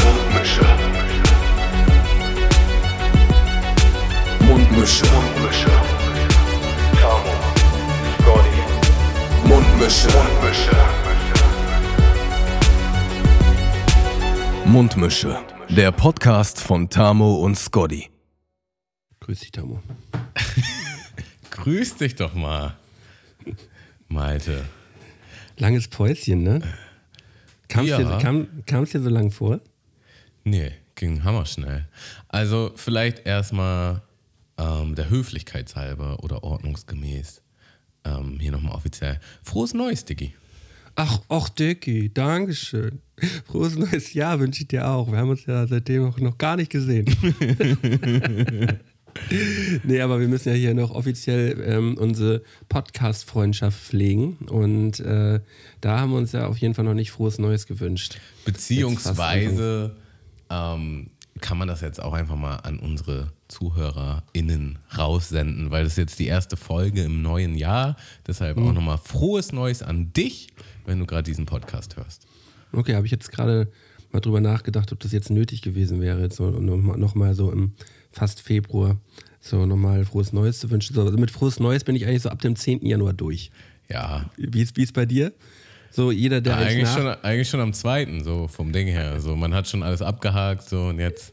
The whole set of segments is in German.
Mundmische. Mundmische. Mundmische. Mundmische. Tamo. Scotty. Mundmische. Mundmische. Mundmische. Der Podcast von Tamo und Scotty. Grüß dich, Tamo. Grüß dich doch mal, Malte. Langes Päuschen, ne? Kam es Ja. dir, kam, dir so lang vor? Nee, ging hammerschnell. Also vielleicht erstmal ähm, der Höflichkeit halber oder ordnungsgemäß ähm, hier nochmal offiziell. Frohes Neues, Diggi. Ach, ach, Dicky, Dankeschön. Frohes neues Jahr wünsche ich dir auch. Wir haben uns ja seitdem auch noch gar nicht gesehen. nee, aber wir müssen ja hier noch offiziell ähm, unsere Podcast-Freundschaft pflegen. Und äh, da haben wir uns ja auf jeden Fall noch nicht frohes Neues gewünscht. Beziehungsweise ähm, kann man das jetzt auch einfach mal an unsere ZuhörerInnen raussenden, weil das ist jetzt die erste Folge im neuen Jahr. Deshalb Mhm. auch nochmal frohes Neues an dich, wenn du gerade diesen Podcast hörst. Okay, habe ich jetzt gerade mal drüber nachgedacht, ob das jetzt nötig gewesen wäre, jetzt so nochmal noch mal so im fast Februar so nochmal frohes Neues zu wünschen. So, also mit frohes Neues bin ich eigentlich so ab dem 10. Januar durch. Ja, Wie ist, wie ist bei dir? So jeder, der eigentlich eigentlich, nach, schon, eigentlich schon am zweiten, so vom Ding her. So, man hat schon alles abgehakt, so und jetzt.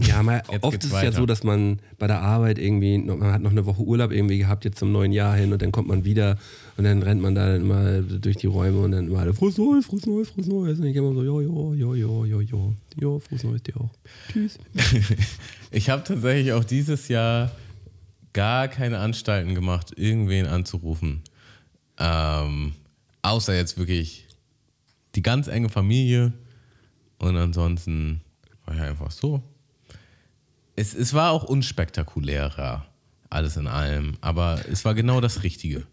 Ja, mal, oft ist es ja so, dass man bei der Arbeit irgendwie, noch- man hat noch eine Woche Urlaub irgendwie gehabt, jetzt zum neuen Jahr hin und dann kommt man wieder und dann rennt man da immer durch die Räume und dann immer alle, frohes Neues, frohes Neues, frohes Neues. Und ich immer so, jo, jo, jo, jo, jo, jo, jo, frohes Neues dir auch. Tschüss. Ich habe tatsächlich auch dieses Jahr gar keine Anstalten gemacht, irgendwen anzurufen. Ähm, außer jetzt wirklich die ganz enge Familie. Und ansonsten war ich einfach so. Es, es war auch unspektakulärer, alles in allem. Aber es war genau das Richtige.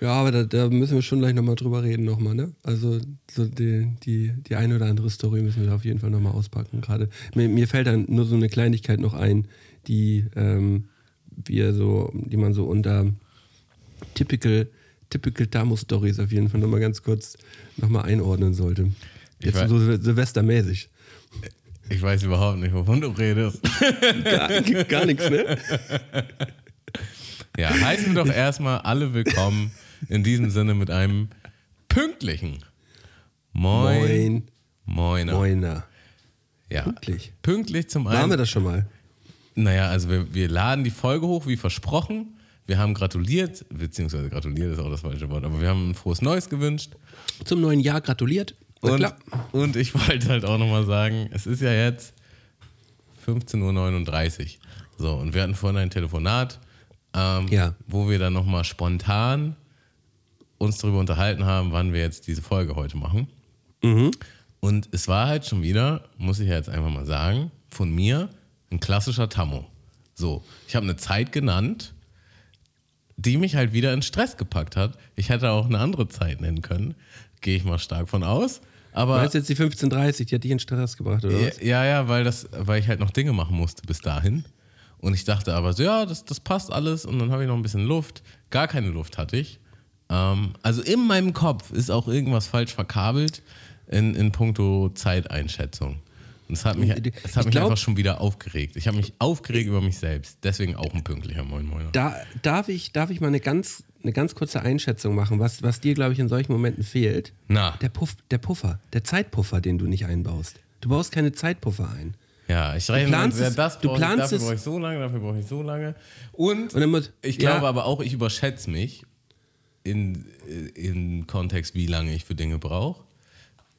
Ja, aber da, da müssen wir schon gleich nochmal drüber reden, nochmal, ne? Also so die, die, die eine oder andere Story müssen wir da auf jeden Fall nochmal auspacken. Gerade mir, mir fällt dann nur so eine Kleinigkeit noch ein, die ähm, wir so, die man so unter typical, typical Tamo-Stories auf jeden Fall nochmal ganz kurz nochmal einordnen sollte. Jetzt so Sil- Silvestermäßig. Ich weiß überhaupt nicht, wovon du redest. Gar, gar nichts, ne? Ja, heißen wir doch erstmal alle willkommen in diesem Sinne mit einem pünktlichen Moin. Moin. Moiner. Moiner. Ja. Pünktlich. Pünktlich zum Waren wir einen. das schon mal? Naja, also wir, wir laden die Folge hoch, wie versprochen. Wir haben gratuliert, beziehungsweise gratuliert ist auch das falsche Wort, aber wir haben ein frohes Neues gewünscht. Zum neuen Jahr gratuliert. Und, und ich wollte halt auch nochmal sagen, es ist ja jetzt 15.39 Uhr. So, und wir hatten vorhin ein Telefonat, ähm, Ja. wo wir dann nochmal spontan uns darüber unterhalten haben, wann wir jetzt diese Folge heute machen. Mhm. Und es war halt schon wieder, muss ich ja jetzt einfach mal sagen, von mir ein klassischer Tammo. So, ich habe eine Zeit genannt, die mich halt wieder in Stress gepackt hat. Ich hätte auch eine andere Zeit nennen können, gehe ich mal stark von aus. Aber Meinst du jetzt die 15.30, die hat dich in Stress gebracht, oder ja, was? ja, ja, weil, das, weil ich halt noch Dinge machen musste bis dahin. Und ich dachte aber so, ja, das, das passt alles. Und dann habe ich noch ein bisschen Luft. Gar keine Luft hatte ich. Ähm, also in meinem Kopf ist auch irgendwas falsch verkabelt in, in puncto Zeiteinschätzung. Es hat mich, Ich es hat mich glaub- einfach schon wieder aufgeregt. Ich habe mich aufgeregt über mich selbst. Deswegen auch ein pünktlicher Moin Moiner. Da, darf, ich, darf ich mal eine ganz, eine ganz kurze Einschätzung machen, was, was dir, glaube ich, in solchen Momenten fehlt? Na, Der, Puff, der Puffer, der Zeitpuffer, den du nicht einbaust. Du baust keine Zeitpuffer ein. ja, ich rechne, planst das du brauche ich, planst dafür brauche ich so lange, dafür brauche ich so lange. Und Und muss, Ich ja, glaube aber auch, ich überschätze mich in, in Kontext, wie lange ich für Dinge brauche.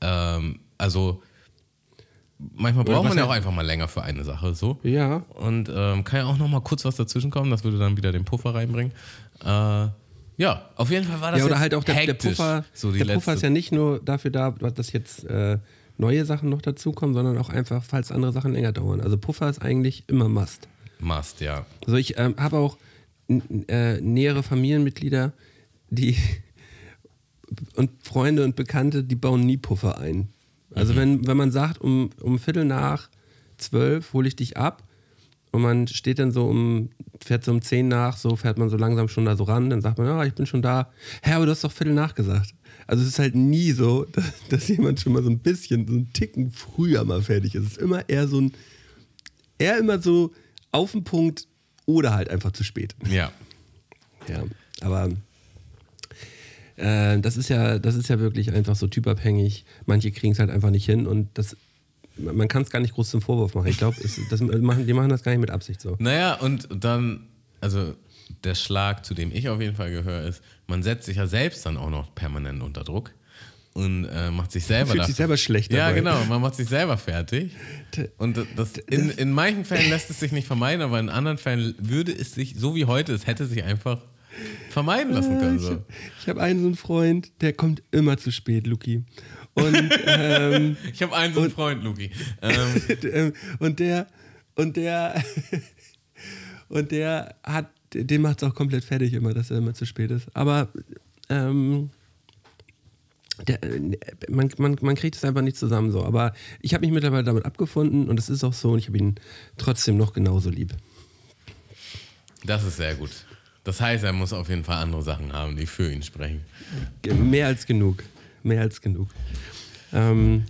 Ähm, also manchmal braucht man ja auch einfach mal länger für eine Sache. So. Ja, Und ähm, kann ja auch noch mal kurz was dazwischen kommen, das würde dann wieder den Puffer reinbringen. Äh, ja, auf jeden Fall war das ja, oder halt auch der, der Puffer. So die der letzte, Puffer ist ja nicht nur dafür da, dass jetzt äh, neue Sachen noch dazukommen, sondern auch einfach, falls andere Sachen länger dauern. Also Puffer ist eigentlich immer Must. Must, ja. Also ich ähm, habe auch äh, nähere Familienmitglieder, die und Freunde und Bekannte, die bauen nie Puffer ein. Also wenn, wenn man sagt, um, um Viertel nach zwölf hole ich dich ab und man steht dann so um, fährt so um 10 nach, so fährt man so langsam schon da so ran, dann sagt man, ja, ich bin schon da. Hä, aber du hast doch Viertel nachgesagt. Also es ist halt nie so, dass, dass jemand schon mal so ein bisschen, so einen Ticken früher mal fertig ist. Es ist immer eher so ein, eher immer so auf den Punkt oder halt einfach zu spät. Ja. Ja, aber äh, das ist ja, das ist ja wirklich einfach so typabhängig. Manche kriegen es halt einfach nicht hin und das, man kann es gar nicht groß zum Vorwurf machen. Ich glaube, die machen das gar nicht mit Absicht so. Naja, und dann, also der Schlag, zu dem ich auf jeden Fall gehöre, ist, man setzt sich ja selbst dann auch noch permanent unter Druck und äh, macht sich selber Fühlt sich selber schlecht Ja, dabei. genau, man macht sich selber fertig. Und das, in, in manchen Fällen lässt es sich nicht vermeiden, aber in anderen Fällen würde es sich, so wie heute, es hätte sich einfach vermeiden lassen können. So. Ich habe einen so einen Freund, der kommt immer zu spät, Luki. Und, ähm, ich habe einen so einen Freund, Luki. Ähm, und der, und der, und der hat, den macht es auch komplett fertig immer, dass er immer zu spät ist. Aber ähm, der, man, man, man kriegt es einfach nicht zusammen so. Aber ich habe mich mittlerweile damit abgefunden und es ist auch so und ich habe ihn trotzdem noch genauso lieb. Das ist sehr gut. Das heißt, er muss auf jeden Fall andere Sachen haben, die für ihn sprechen. Mehr als genug. Mehr als genug. Ähm,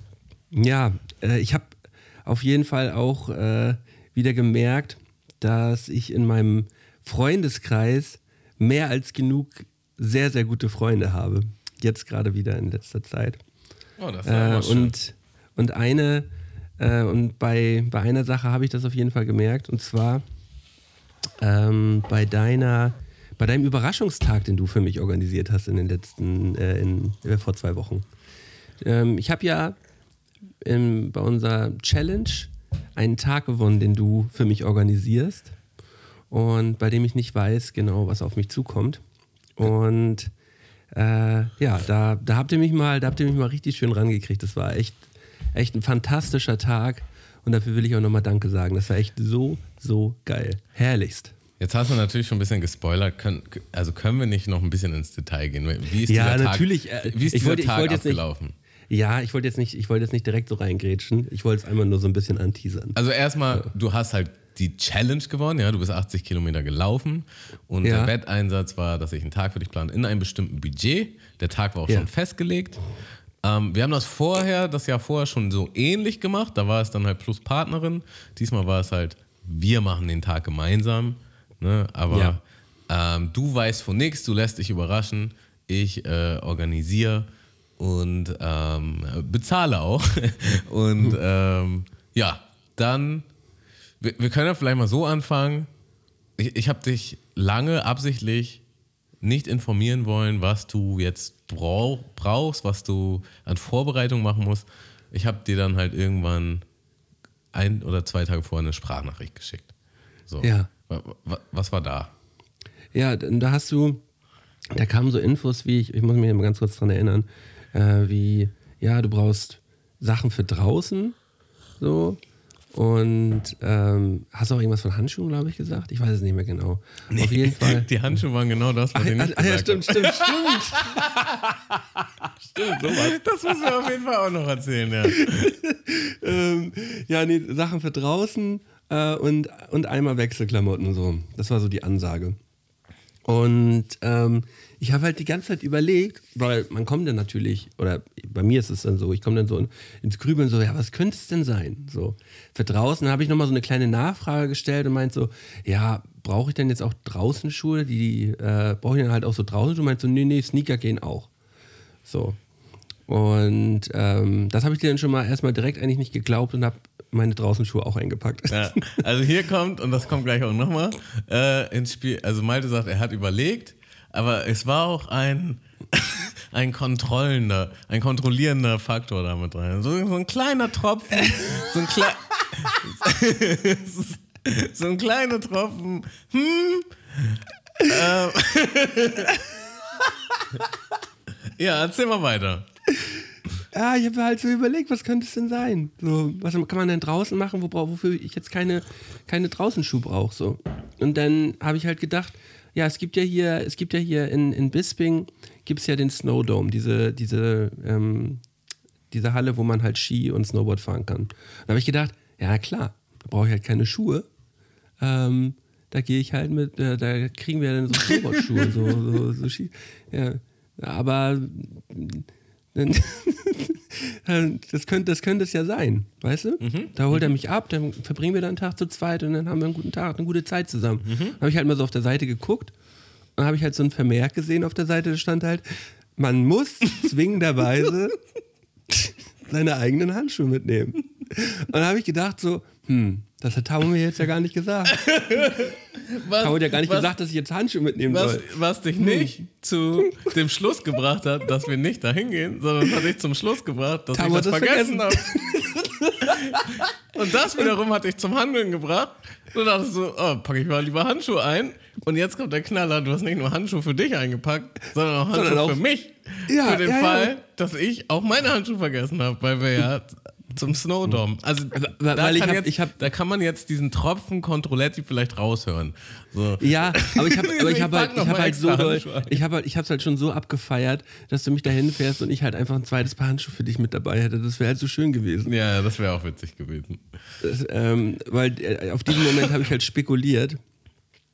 ja, äh, ich habe auf jeden Fall auch äh, wieder gemerkt, dass ich in meinem Freundeskreis mehr als genug sehr, sehr gute Freunde habe. Jetzt gerade wieder in letzter Zeit. Oh, das ist äh, schön. Und, und eine, äh, und bei, bei einer Sache habe ich das auf jeden Fall gemerkt, und zwar ähm, bei deiner bei deinem Überraschungstag, den du für mich organisiert hast in den letzten, äh, in, äh, vor zwei Wochen. Ähm, ich habe ja in, bei unserer Challenge einen Tag gewonnen, den du für mich organisierst und bei dem ich nicht weiß genau, was auf mich zukommt. Und äh, ja, da, da habt ihr mich mal, da habt ihr mich mal richtig schön rangekriegt. Das war echt, echt ein fantastischer Tag und dafür will ich auch nochmal Danke sagen. Das war echt so, so geil. Herrlichst. Jetzt hast du natürlich schon ein bisschen gespoilert. Können, also können wir nicht noch ein bisschen ins Detail gehen? Wie ist ja, dieser natürlich. Tag, wie ist dieser wollte, Tag jetzt abgelaufen? Nicht, ja, ich wollte jetzt, nicht, ich wollte jetzt nicht direkt so reingrätschen. Ich wollte es einmal nur so ein bisschen anteasern. Also erstmal, ja. du hast halt die Challenge gewonnen, ja, du bist 80 Kilometer gelaufen und Ja. der Wetteinsatz war, dass ich einen Tag für dich plane in einem bestimmten Budget. Der Tag war auch Ja. schon festgelegt. Ähm, wir haben das vorher, das Jahr vorher schon so ähnlich gemacht. Da war es dann halt plus Partnerin. Diesmal war es halt, wir machen den Tag gemeinsam. Ne? Aber ähm, du weißt von nichts, du lässt dich überraschen. Ich äh, organisiere und ähm, bezahle auch. und ähm, ja, dann, wir, wir können ja vielleicht mal so anfangen. Ich, ich habe dich lange absichtlich nicht informieren wollen, was du jetzt brauch, brauchst, was du an Vorbereitung machen musst. Ich habe dir dann halt irgendwann ein oder zwei Tage vorher eine Sprachnachricht geschickt. So. Ja. Wa- wa- Was war da? Ja, da hast du, da kamen so Infos wie, ich, ich muss mich mal ganz kurz dran erinnern, äh, wie, ja, du brauchst Sachen für draußen, so. Und ähm, hast du auch irgendwas von Handschuhen, glaube ich, gesagt? Ich weiß es nicht mehr genau. Auf jeden Fall. Die Handschuhe waren genau das, was Ach, ich nicht ah, ja, stimmt, stimmt, stimmt. Stimmt, sowas. Das müssen wir auf jeden Fall auch noch erzählen, ja. ähm, ja, nee, Sachen für draußen äh, und, und einmal Wechselklamotten so. Das war so die Ansage. Und ähm, ich habe halt die ganze Zeit überlegt, weil man kommt dann natürlich, oder bei mir ist es dann so, ich komme dann so in, ins Grübeln so, ja, was könnte es denn sein? So, für draußen habe ich nochmal so eine kleine Nachfrage gestellt und meint so, ja, brauche ich denn jetzt auch draußen Schuhe? Die, äh, brauche ich dann halt auch so draußen Schuhe? Meint so, nee, nee, Sneaker gehen auch. So. Und ähm, das habe ich dir dann schon mal erstmal direkt eigentlich nicht geglaubt und habe meine Draußenschuhe auch eingepackt. Ja, also hier kommt, und das kommt gleich auch nochmal, äh, ins Spiel. Also Malte sagt, er hat überlegt, aber es war auch ein, ein kontrollender, ein kontrollierender Faktor damit rein. So, so ein kleiner Tropfen, so ein, klei so ein kleiner Tropfen, hm, ähm, ja, erzähl mal weiter. Ja, ich habe halt so überlegt, was könnte es denn sein? So, was kann man denn draußen machen, wo, wofür ich jetzt keine, keine Draußenschuhe brauche? So. Und dann habe ich halt gedacht, ja, es gibt ja hier, es gibt ja hier in, in Bisping gibt es ja den Snowdome, diese, diese, ähm, diese Halle, wo man halt Ski und Snowboard fahren kann. Da habe ich gedacht, ja klar, da brauche ich halt keine Schuhe, ähm, da gehe ich halt mit, äh, da kriegen wir dann so Snowboardschuhe, so, so, so Ski, ja. Aber das könnte, das könnte es ja sein, weißt du? Mhm. Da holt er mich ab, dann verbringen wir dann einen Tag zu zweit und dann haben wir einen guten Tag, eine gute Zeit zusammen. Mhm. Habe ich halt mal so auf der Seite geguckt und habe ich halt so ein Vermerk gesehen auf der Seite, da stand halt, man muss zwingenderweise seine eigenen Handschuhe mitnehmen. Und dann habe ich gedacht so, hm, das hat Tamo mir jetzt ja gar nicht gesagt. was, Tamo hat ja gar nicht was, gesagt, dass ich jetzt Handschuhe mitnehmen was, soll. Was dich nicht zu dem Schluss gebracht hat, dass wir nicht dahin gehen, sondern es hat dich zum Schluss gebracht, dass Tamo ich das, das vergessen, vergessen. habe. Und das wiederum hat dich zum Handeln gebracht. Du dachtest so, oh, packe ich mal lieber Handschuhe ein. Und jetzt kommt der Knaller, du hast nicht nur Handschuhe für dich eingepackt, sondern auch Handschuhe sondern auch, für mich. Ja, für den ja, Fall, ja. dass ich auch meine Handschuhe vergessen habe, weil wir ja zum Snowdome. Also da, Weil kann hab, jetzt, hab, da kann man jetzt diesen Tropfen Controletti vielleicht raushören. So. Ja, aber ich habe ich hab halt, ich hab halt so ich habe halt, ich hab's halt schon so abgefeiert, dass du mich dahin fährst und ich halt einfach ein zweites Paar Handschuhe für dich mit dabei hätte. Das wäre halt so schön gewesen. Ja, das wäre auch witzig gewesen. Das, ähm, weil äh, auf diesen Moment habe ich halt spekuliert.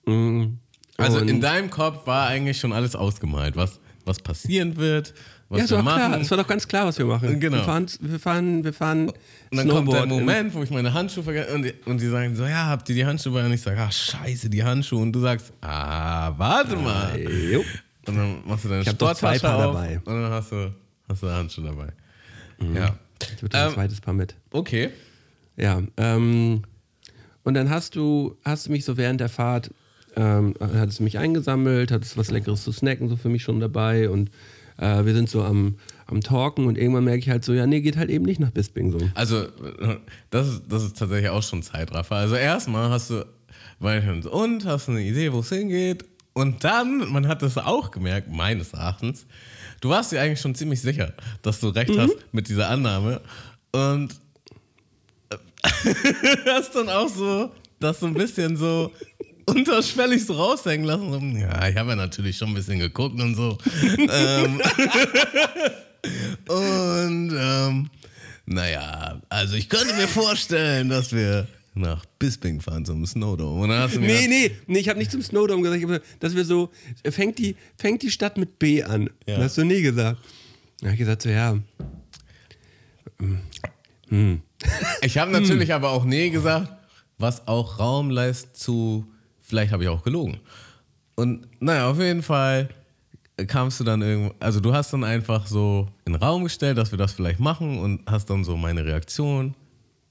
Mhm. Also in deinem Kopf war eigentlich schon alles ausgemalt, was, was passieren wird, was ja, es war machen. klar. Es war doch ganz klar, was wir machen. Genau. Wir fahren, wir fahren, wir fahren Und dann kommt der Moment, wo ich meine Handschuhe vergesse und, und die sagen so, ja, habt ihr die Handschuhe bei? Und ich sage, ach scheiße, die Handschuhe. Und du sagst, ah, warte mal. Ah, und dann machst du deine Sporttasche auf dabei. und dann hast du, hast du Handschuhe dabei. Mhm. Ja. Ich würde ähm, ein zweites Paar mit. Okay. Ja, ähm, und dann hast du, hast du mich so während der Fahrt, ähm, hattest du mich eingesammelt, hattest was Leckeres zu snacken so für mich schon dabei und äh, wir sind so am, am Talken und irgendwann merke ich halt so, ja, nee, geht halt eben nicht nach Bisping so. Also, das ist, das ist tatsächlich auch schon Zeitraffer. Also, erstmal hast du, und hast eine Idee, wo es hingeht. Und dann, man hat das auch gemerkt, meines Erachtens, du warst dir eigentlich schon ziemlich sicher, dass du recht mhm. hast mit dieser Annahme. Und hast dann auch so, das so ein bisschen so unterschwellig so raushängen lassen. Ja, ich habe ja natürlich schon ein bisschen geguckt und so. ähm, und ähm, naja, also ich könnte mir vorstellen, dass wir nach Bisping fahren zum Snowdome. Und dann hast du mir nee, nee, nee, ich habe nicht zum Snowdome gesagt, aber dass wir so, fängt die, fängt die Stadt mit B an. Ja. Das hast du nie gesagt. Da habe ich gesagt, so ja. Hm. Ich habe natürlich hm. aber auch nee gesagt, was auch Raum lässt zu Vielleicht habe ich auch gelogen. Und naja, auf jeden Fall kamst du dann irgendwo, also du hast dann einfach so in den Raum gestellt, dass wir das vielleicht machen und hast dann so meine Reaktion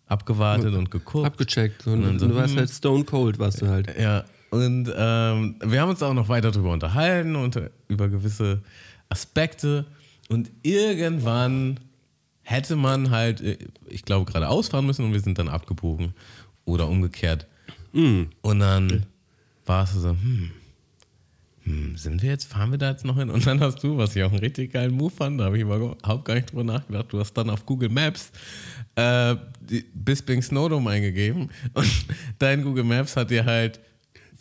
abgewartet und geguckt. Abgecheckt. Und, und so, du warst hm. halt stone cold, warst du halt. Ja, und ähm, wir haben uns auch noch weiter darüber unterhalten und über gewisse Aspekte. Und irgendwann hätte man halt, äh, ich glaube, gerade ausfahren müssen und wir sind dann abgebogen. Oder umgekehrt. Mm. Und dann warst du so, hm, hm, sind wir jetzt, fahren wir da jetzt noch hin? Und dann hast du, was ich auch einen richtig geilen Move fand, da habe ich überhaupt gar nicht drüber nachgedacht, du hast dann auf Google Maps äh, Bisping Snowdome eingegeben und dein Google Maps hat dir halt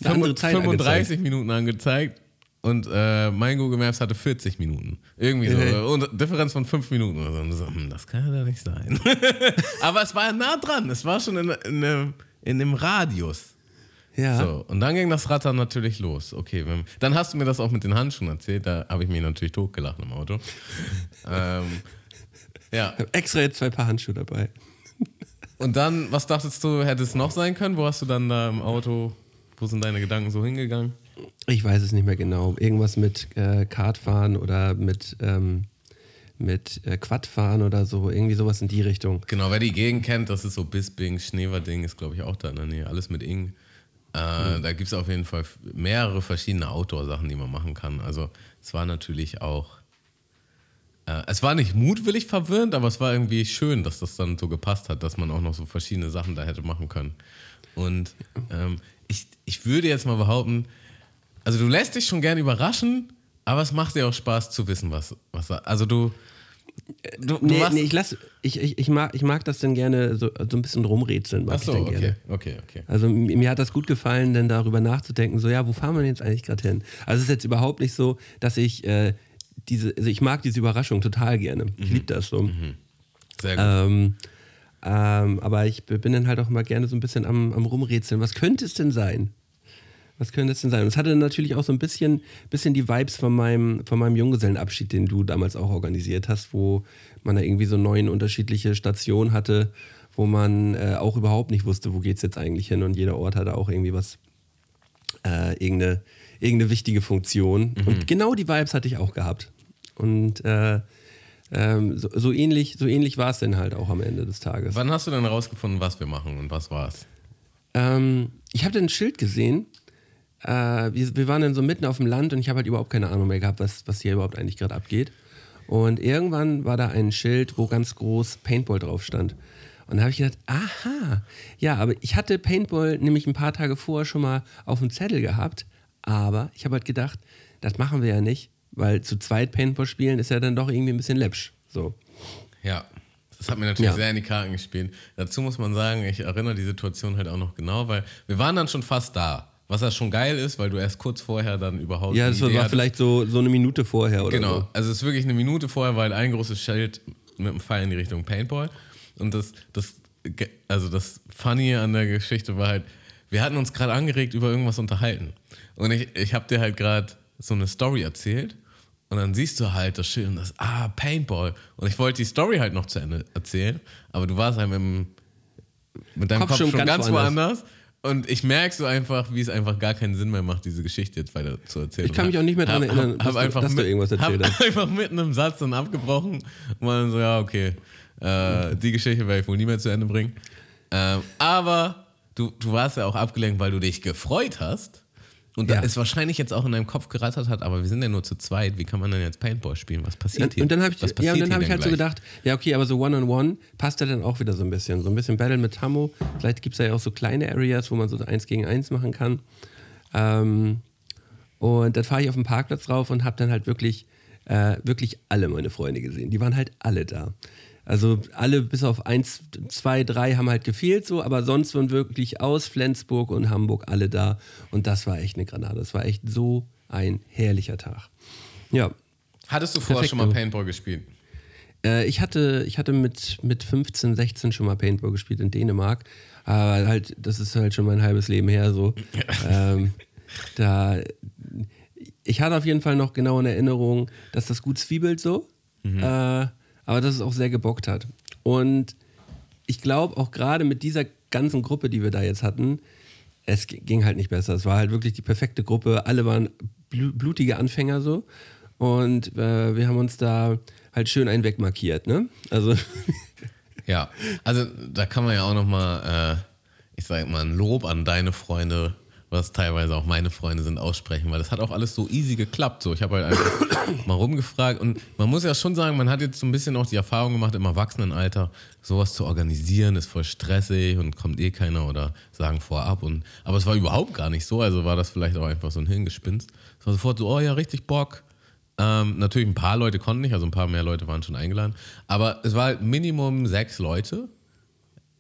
35 angezeigt. Minuten angezeigt und äh, mein Google Maps hatte 40 Minuten. Irgendwie so. Und Differenz von 5 Minuten oder so. Und so hm, das kann ja nicht sein. Aber es war nah dran. Es war schon in, in, in, in einem Radius. Ja. So, und dann ging das Rattern natürlich los. Okay, wenn, dann hast du mir das auch mit den Handschuhen erzählt, da habe ich mich natürlich totgelacht im Auto. ähm, ja. Ich habe extra jetzt zwei Paar Handschuhe dabei. und dann, was dachtest du, hätte es noch sein können? Wo hast du dann da im Auto, wo sind deine Gedanken so hingegangen? Ich weiß es nicht mehr genau. Irgendwas mit äh, Kartfahren oder mit, ähm, mit äh, Quadfahren oder so. Irgendwie sowas in die Richtung. Genau, wer die Gegend kennt, das ist so Bisping, Schneverding ist glaube ich auch da in der Nähe. Alles mit Ing. Äh, mhm. Da gibt es auf jeden Fall mehrere verschiedene Outdoor-Sachen, die man machen kann. Also es war natürlich auch, äh, es war nicht mutwillig verwirrend, aber es war irgendwie schön, dass das dann so gepasst hat, dass man auch noch so verschiedene Sachen da hätte machen können. Und ähm, ich, ich würde jetzt mal behaupten, also du lässt dich schon gern überraschen, aber es macht dir auch Spaß zu wissen, was, was also du Du, du nee, nee, ich, lass, ich, ich, ich, mag, ich mag das dann gerne so, so ein bisschen rumrätseln. Mag Ach so, okay, gerne. okay, okay. Also mir hat das gut gefallen, dann darüber nachzudenken, so ja, wo fahren wir denn jetzt eigentlich gerade hin? Also es ist jetzt überhaupt nicht so, dass ich äh, diese, also ich mag diese Überraschung total gerne. Ich mhm. liebe das so. Mhm. Sehr gut. Ähm, Ähm, aber ich bin dann halt auch mal gerne so ein bisschen am, am Rumrätseln. Was könnte es denn sein? Was könnte es denn sein? Und es hatte natürlich auch so ein bisschen, bisschen die Vibes von meinem, von meinem Junggesellenabschied, den du damals auch organisiert hast, wo man da irgendwie so neun unterschiedliche Stationen hatte, wo man äh, auch überhaupt nicht wusste, wo geht es jetzt eigentlich hin und jeder Ort hatte auch irgendwie was, äh, irgendeine, irgendeine wichtige Funktion. Mhm. Und genau die Vibes hatte ich auch gehabt. Und äh, ähm, so, so, ähnlich, so ähnlich war es denn halt auch am Ende des Tages. Wann hast du denn herausgefunden, was wir machen und was war es? Ähm, ich habe dann ein Schild gesehen. Äh, wir, wir, waren dann so mitten auf dem Land und ich habe halt überhaupt keine Ahnung mehr gehabt, was, was hier überhaupt eigentlich gerade abgeht. Und irgendwann war da ein Schild, wo ganz groß Paintball drauf stand. Und da habe ich gedacht, aha, ja, aber ich hatte Paintball nämlich ein paar Tage vorher schon mal auf dem Zettel gehabt, aber ich habe halt gedacht, das machen wir ja nicht, weil zu zweit Paintball spielen ist ja dann doch irgendwie ein bisschen läppsch. So. Ja, das hat mir natürlich ja. sehr in die Karten gespielt. Dazu muss man sagen, ich erinnere die Situation halt auch noch genau, weil wir waren dann schon fast da. Was ja schon geil ist, weil du erst kurz vorher dann überhaupt. Ja, das war hattest. vielleicht so, so eine Minute vorher oder Genau, so. also es ist wirklich eine Minute vorher, weil ein großes Schild mit einem Pfeil in die Richtung Paintball. Und das, das, also das Funny an der Geschichte war halt, wir hatten uns gerade angeregt über irgendwas unterhalten. Und ich, ich habe dir halt gerade so eine Story erzählt. Und dann siehst du halt das Schild und das, ah, Paintball. Und ich wollte die Story halt noch zu Ende erzählen, aber du warst halt mit, dem, mit deinem Kopf, Kopf schon, ganz, ganz woanders. Und ich merke so einfach, wie es einfach gar keinen Sinn mehr macht, diese Geschichte jetzt weiter zu erzählen. Ich kann mich auch nicht mehr daran erinnern, hab, hab dass, einfach dass mit, du irgendwas erzählt hast. einfach mitten im Satz dann abgebrochen und man so, ja, okay, äh, die Geschichte werde ich wohl nie mehr zu Ende bringen. Ähm, aber du, du warst ja auch abgelenkt, weil du dich gefreut hast. Und ja. es wahrscheinlich jetzt auch in deinem Kopf gerattert hat, aber wir sind ja nur zu zweit, wie kann man denn jetzt Paintball spielen? Was passiert hier? Und dann habe ich, ja, und dann hab ich halt gleich? so gedacht, ja, okay, aber so One-on-One -on -one passt ja dann auch wieder so ein bisschen. So ein bisschen Battle mit Tammo. Vielleicht gibt es ja auch so kleine Areas, wo man so eins gegen eins machen kann. Ähm, und dann fahre ich auf den Parkplatz drauf und habe dann halt wirklich, äh, wirklich alle meine Freunde gesehen. Die waren halt alle da. Also alle bis auf eins, zwei, drei haben halt gefehlt so, aber sonst waren wirklich aus Flensburg und Hamburg alle da. Und das war echt eine Granate. Das war echt so ein herrlicher Tag. Ja. Hattest du vorher schon mal Paintball gespielt? Äh, ich hatte, ich hatte mit, mit 15, 16 schon mal Paintball gespielt in Dänemark. Aber halt, das ist halt schon mein halbes Leben her so. ähm, da, ich hatte auf jeden Fall noch genau in Erinnerung, dass das gut zwiebelt so. Mhm. Äh, aber dass es auch sehr gebockt hat. Und ich glaube auch gerade mit dieser ganzen Gruppe, die wir da jetzt hatten, es ging halt nicht besser. Es war halt wirklich die perfekte Gruppe. Alle waren blutige Anfänger so. Und äh, wir haben uns da halt schön einen wegmarkiert, ne? Also. ja, also da kann man ja auch nochmal, äh, ich sag mal, ein Lob an deine Freunde was teilweise auch meine Freunde sind, aussprechen, weil das hat auch alles so easy geklappt. So, ich habe halt einfach mal rumgefragt und man muss ja schon sagen, man hat jetzt so ein bisschen auch die Erfahrung gemacht, im Erwachsenenalter sowas zu organisieren, ist voll stressig und kommt eh keiner oder sagen vorab. Und, aber es war überhaupt gar nicht so, also war das vielleicht auch einfach so ein Hirngespinst. Es war sofort so, oh ja, richtig Bock. Ähm, natürlich ein paar Leute konnten nicht, also ein paar mehr Leute waren schon eingeladen. Aber es war halt Minimum sechs Leute.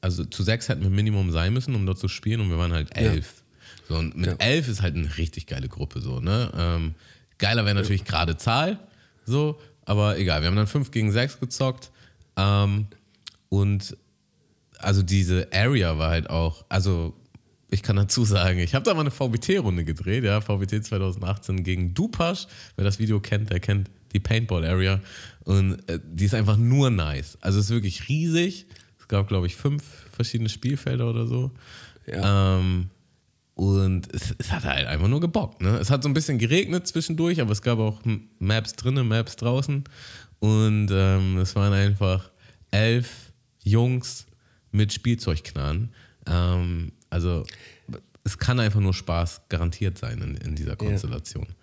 Also zu sechs hätten wir Minimum sein müssen, um dort zu spielen und wir waren halt elf. Ja. So, und mit ja. elf ist halt eine richtig geile Gruppe, so, ne? Ähm, geiler wäre natürlich gerade Zahl, so, aber egal. Wir haben dann fünf gegen sechs gezockt. Ähm, und also diese Area war halt auch, also ich kann dazu sagen, ich habe da mal eine VBT-Runde gedreht, ja, VBT 2018 gegen Dupasch. Wer das Video kennt, der kennt die Paintball Area. Und äh, die ist einfach nur nice. Also es ist wirklich riesig. Es gab, glaube ich, fünf verschiedene Spielfelder oder so. Ja. Ähm, und es, es, hat halt einfach nur gebockt. Ne? Es hat so ein bisschen geregnet zwischendurch, aber es gab auch Maps drinnen, Maps draußen. Und ähm, es waren einfach elf Jungs mit Spielzeugknarren. Ähm, also es kann einfach nur Spaß garantiert sein in, in dieser Konstellation. Ja.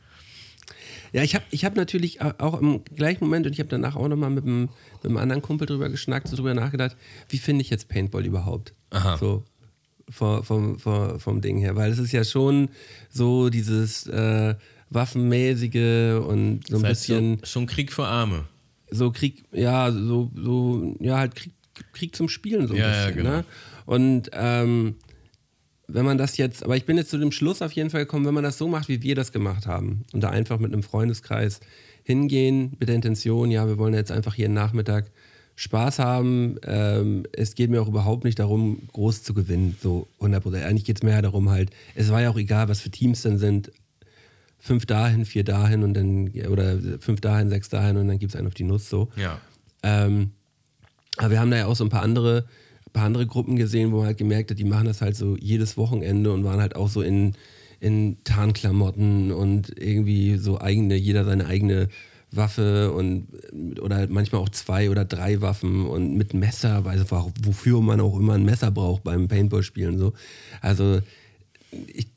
Ja, ich habe ich hab natürlich auch im gleichen Moment und ich habe danach auch nochmal mit einem, mit einem anderen Kumpel drüber geschnackt, so drüber nachgedacht, wie finde ich jetzt Paintball überhaupt? Aha. So, vom, vom, vom, Ding her, weil es ist ja schon so dieses äh, Waffenmäßige und so ein das heißt bisschen. So, schon Krieg für Arme. So Krieg, ja, so, so, ja, halt Krieg, Krieg zum Spielen so ein ja, bisschen. Ja, genau. ne? Und ähm, wenn man das jetzt, aber ich bin jetzt zu dem Schluss auf jeden Fall gekommen, wenn man das so macht, wie wir das gemacht haben und da einfach mit einem Freundeskreis hingehen mit der Intention, ja, wir wollen jetzt einfach hier einen Nachmittag Spaß haben. Ähm, es geht mir auch überhaupt nicht darum, groß zu gewinnen, so 100%. Eigentlich geht es mehr darum halt, es war ja auch egal, was für Teams dann sind. Fünf dahin, vier dahin und dann, oder fünf dahin, sechs dahin und dann gibt es einen auf die Nuss so. Ja. Ähm, aber wir haben da ja auch so ein paar andere, ein paar andere Gruppen gesehen, wo man halt gemerkt hat, die machen das halt so jedes Wochenende und waren halt auch so in, in Tarnklamotten und irgendwie so eigene, jeder seine eigene Waffe und oder manchmal auch zwei oder drei Waffen und mit Messer, weil einfach wofür man auch immer ein Messer braucht beim Paintball-Spielen so. Also ich,